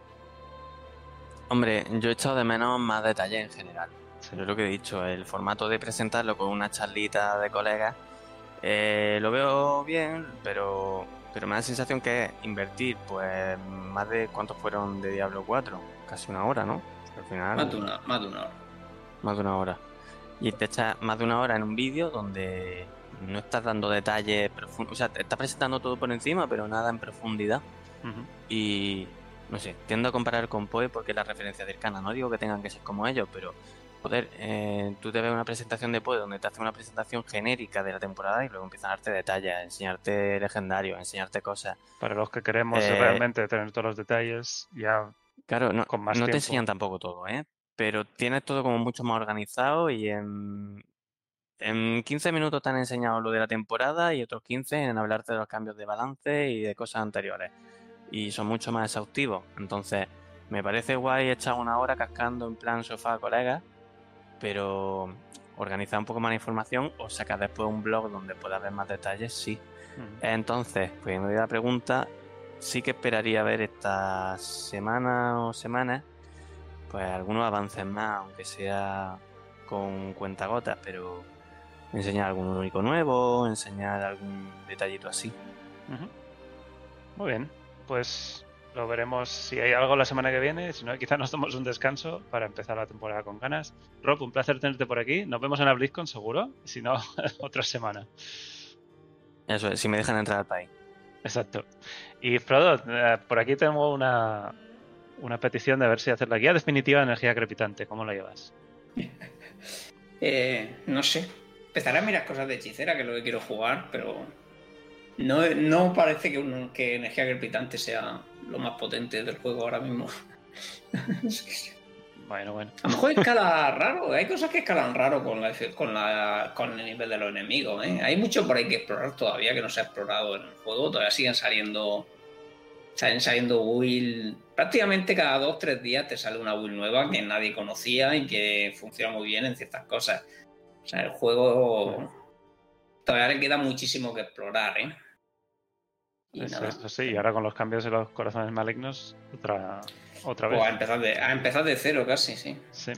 Hombre, yo he echado de menos más detalle en general. Es lo que he dicho, el formato de presentarlo con una charlita de colegas eh, lo veo bien, pero, pero me da la sensación que es invertir, pues, más de cuántos fueron de Diablo 4, casi una hora, ¿no? Al final. Más de una, más de una hora. Más de una hora. Y te echas más de una hora en un vídeo donde no estás dando detalles profundos. O sea, te estás presentando todo por encima, pero nada en profundidad. Y no sé, tiendo a comparar con Poe porque es la referencia cercana. No digo que tengan que ser como ellos, pero joder, eh, tú te ves una presentación de Poe donde te hacen una presentación genérica de la temporada y luego empiezan a darte detalles, a enseñarte legendarios, a enseñarte cosas. Para los que queremos Eh, realmente tener todos los detalles, ya Claro, no, Con más no te enseñan tampoco todo, ¿eh? Pero tienes todo como mucho más organizado y en, en 15 minutos te han enseñado lo de la temporada y otros 15 en hablarte de los cambios de balance y de cosas anteriores. Y son mucho más exhaustivos. Entonces, me parece guay echar una hora cascando en plan sofá colegas, pero organizar un poco más la información o sacar después un blog donde puedas ver más detalles, sí. mm, Entonces, pues me voy a la pregunta, sí que esperaría ver esta semana o semanas, pues algunos avances más, aunque sea con cuentagotas, pero enseñar algún único nuevo, enseñar algún detallito así. Muy bien, pues lo veremos si hay algo la semana que viene. Si no, quizás nos tomemos un descanso para empezar la temporada con ganas. Rob, un placer tenerte por aquí. Nos vemos en la BlizzCon seguro. Si no, otra semana. Eso es, si me dejan entrar al país. Exacto. Y Frodo, eh, por aquí tengo una, una petición de ver si hacer la guía definitiva de energía crepitante. ¿Cómo la llevas? Eh, no sé. Empezaré a mirar cosas de hechicera, que es lo que quiero jugar, pero no, no parece que, un- que energía crepitante sea lo más potente del juego ahora mismo. Bueno, bueno. a lo mejor escala raro, hay cosas que escalan raro con, la, con, la, con el nivel de los enemigos. ¿eh? Hay mucho por ahí que explorar todavía que no se ha explorado en el juego. Todavía siguen saliendo. Siguen saliendo build. Prácticamente cada dos tres días te sale una build nueva que nadie conocía y que funciona muy bien en ciertas cosas. O sea, el juego todavía le queda muchísimo que explorar, ¿eh? Y Eso, nada. eso sí, ahora con los cambios de los corazones malignos, otra, otra vez. Pues a empezar de, a empezar de cero casi, sí. Sí.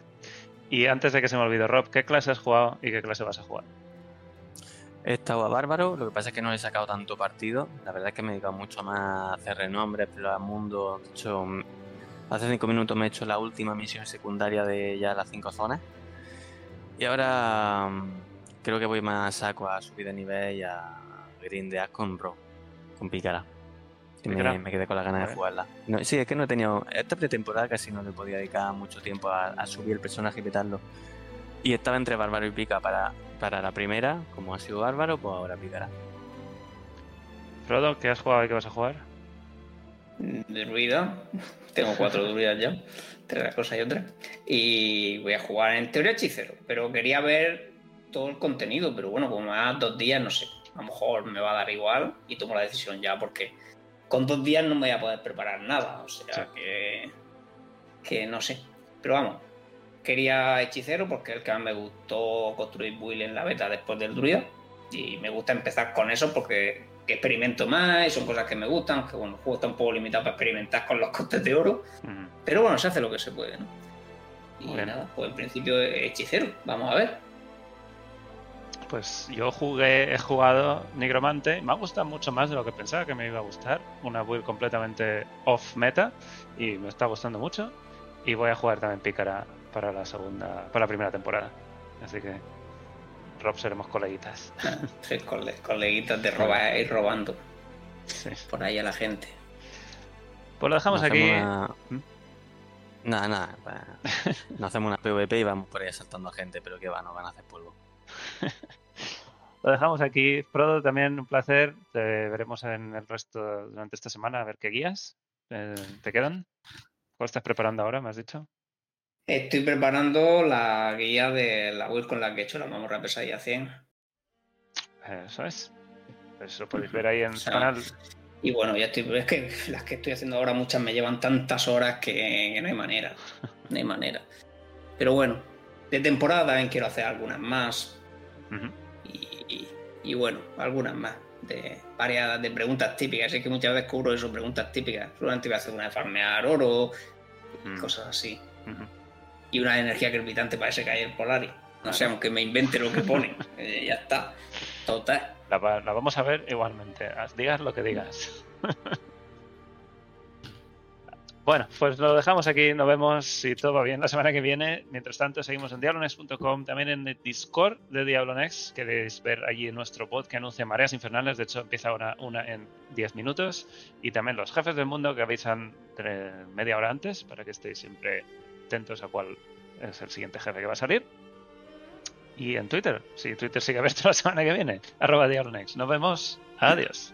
Y antes de que se me olvide, Rob, ¿qué clase has jugado y qué clase vas a jugar? He estado a Bárbaro, lo que pasa es que no le he sacado tanto partido. La verdad es que me he dedicado mucho más a hacer renombre, explorar mundo. De hecho, hace cinco minutos me he hecho la última misión secundaria de ya las cinco zonas. Y ahora mm, creo que voy más a saco a subir de nivel y a grindear con Bro, con Pícara. Y me, me quedé con las ganas de jugarla. No, sí, es que no he tenido. Esta pretemporada casi no le podía dedicar mucho tiempo a, a subir el personaje y petarlo. Y estaba entre Bárbaro y Pica para, para la primera, como ha sido Bárbaro, pues ahora Pícara. Frodo, ¿qué has jugado y qué vas a jugar? Druida. Tengo cuatro druidas ya. Entre una cosa y otra. Y voy a jugar en teoría hechicero. Pero quería ver todo el contenido. Pero bueno, como me da dos días, no sé. A lo mejor me va a dar igual y tomo la decisión ya porque con dos días no me voy a poder preparar nada. O sea Sí. que. Que no sé. Pero vamos. Quería hechicero porque es el que más me gustó construir build en la beta después del druida. Y me gusta empezar con eso porque experimento más y son cosas que me gustan. Que bueno, el juego está un poco limitado para experimentar con los costes de oro. Mm, Pero bueno, se hace lo que se puede, ¿no? Y nada, pues en principio hechicero. Vamos a ver. Pues yo jugué, he jugado Nigromante, me ha gustado mucho más de lo que pensaba que me iba a gustar. Una build completamente off meta y me está gustando mucho. Y voy a jugar también Pícara para la segunda, para la primera temporada. Así que Rob seremos coleguitas. Sí, cole- coleguitas de robar ir robando Sí. por ahí a la gente. Pues lo dejamos Nos aquí. una- ¿Mm? Nada, nada. Nos hacemos una PvP y vamos por ahí asaltando a gente, pero que va, nos van a hacer polvo. Lo dejamos aquí. Frodo, también un placer. Te veremos en el resto durante esta semana a ver qué guías eh, te quedan. ¿Cómo estás preparando ahora? ¿Me has dicho? Estoy preparando la guía de la build con la que he hecho la mamorra pesadilla 100. Eso es. Eso lo podéis ver ahí en O el sea, canal. Y bueno, ya estoy. Es que las que estoy haciendo ahora muchas me llevan tantas horas que, que no hay manera. No hay manera. Pero bueno, de temporada también quiero hacer algunas más. Ujú. Y, y- y bueno, algunas más. De variadas de preguntas típicas. Es que muchas veces cubro eso, preguntas típicas. Solamente voy a hacer una de farmear oro y Mm. cosas así. Ujú. Y una energía crepitante para ese caer Polaris. No sé, aunque me invente lo que pone. Eh, ya está. Total. La, va- la vamos a ver igualmente. Digas lo que digas. bueno, pues lo dejamos aquí. Nos vemos si todo va bien la semana que viene. Mientras tanto, seguimos en diablonex.com, también en el Discord de Diablonex. Queréis ver allí nuestro pod que anuncia Mareas Infernales. De hecho, empieza ahora una en 10 minutos. Y también los jefes del mundo que avisan media hora antes para que estéis siempre atentos a cuál es el siguiente jefe que va a salir. Y en Twitter, si Twitter sigue abierto la semana que viene, arroba Diablonex. Nos vemos. Adiós.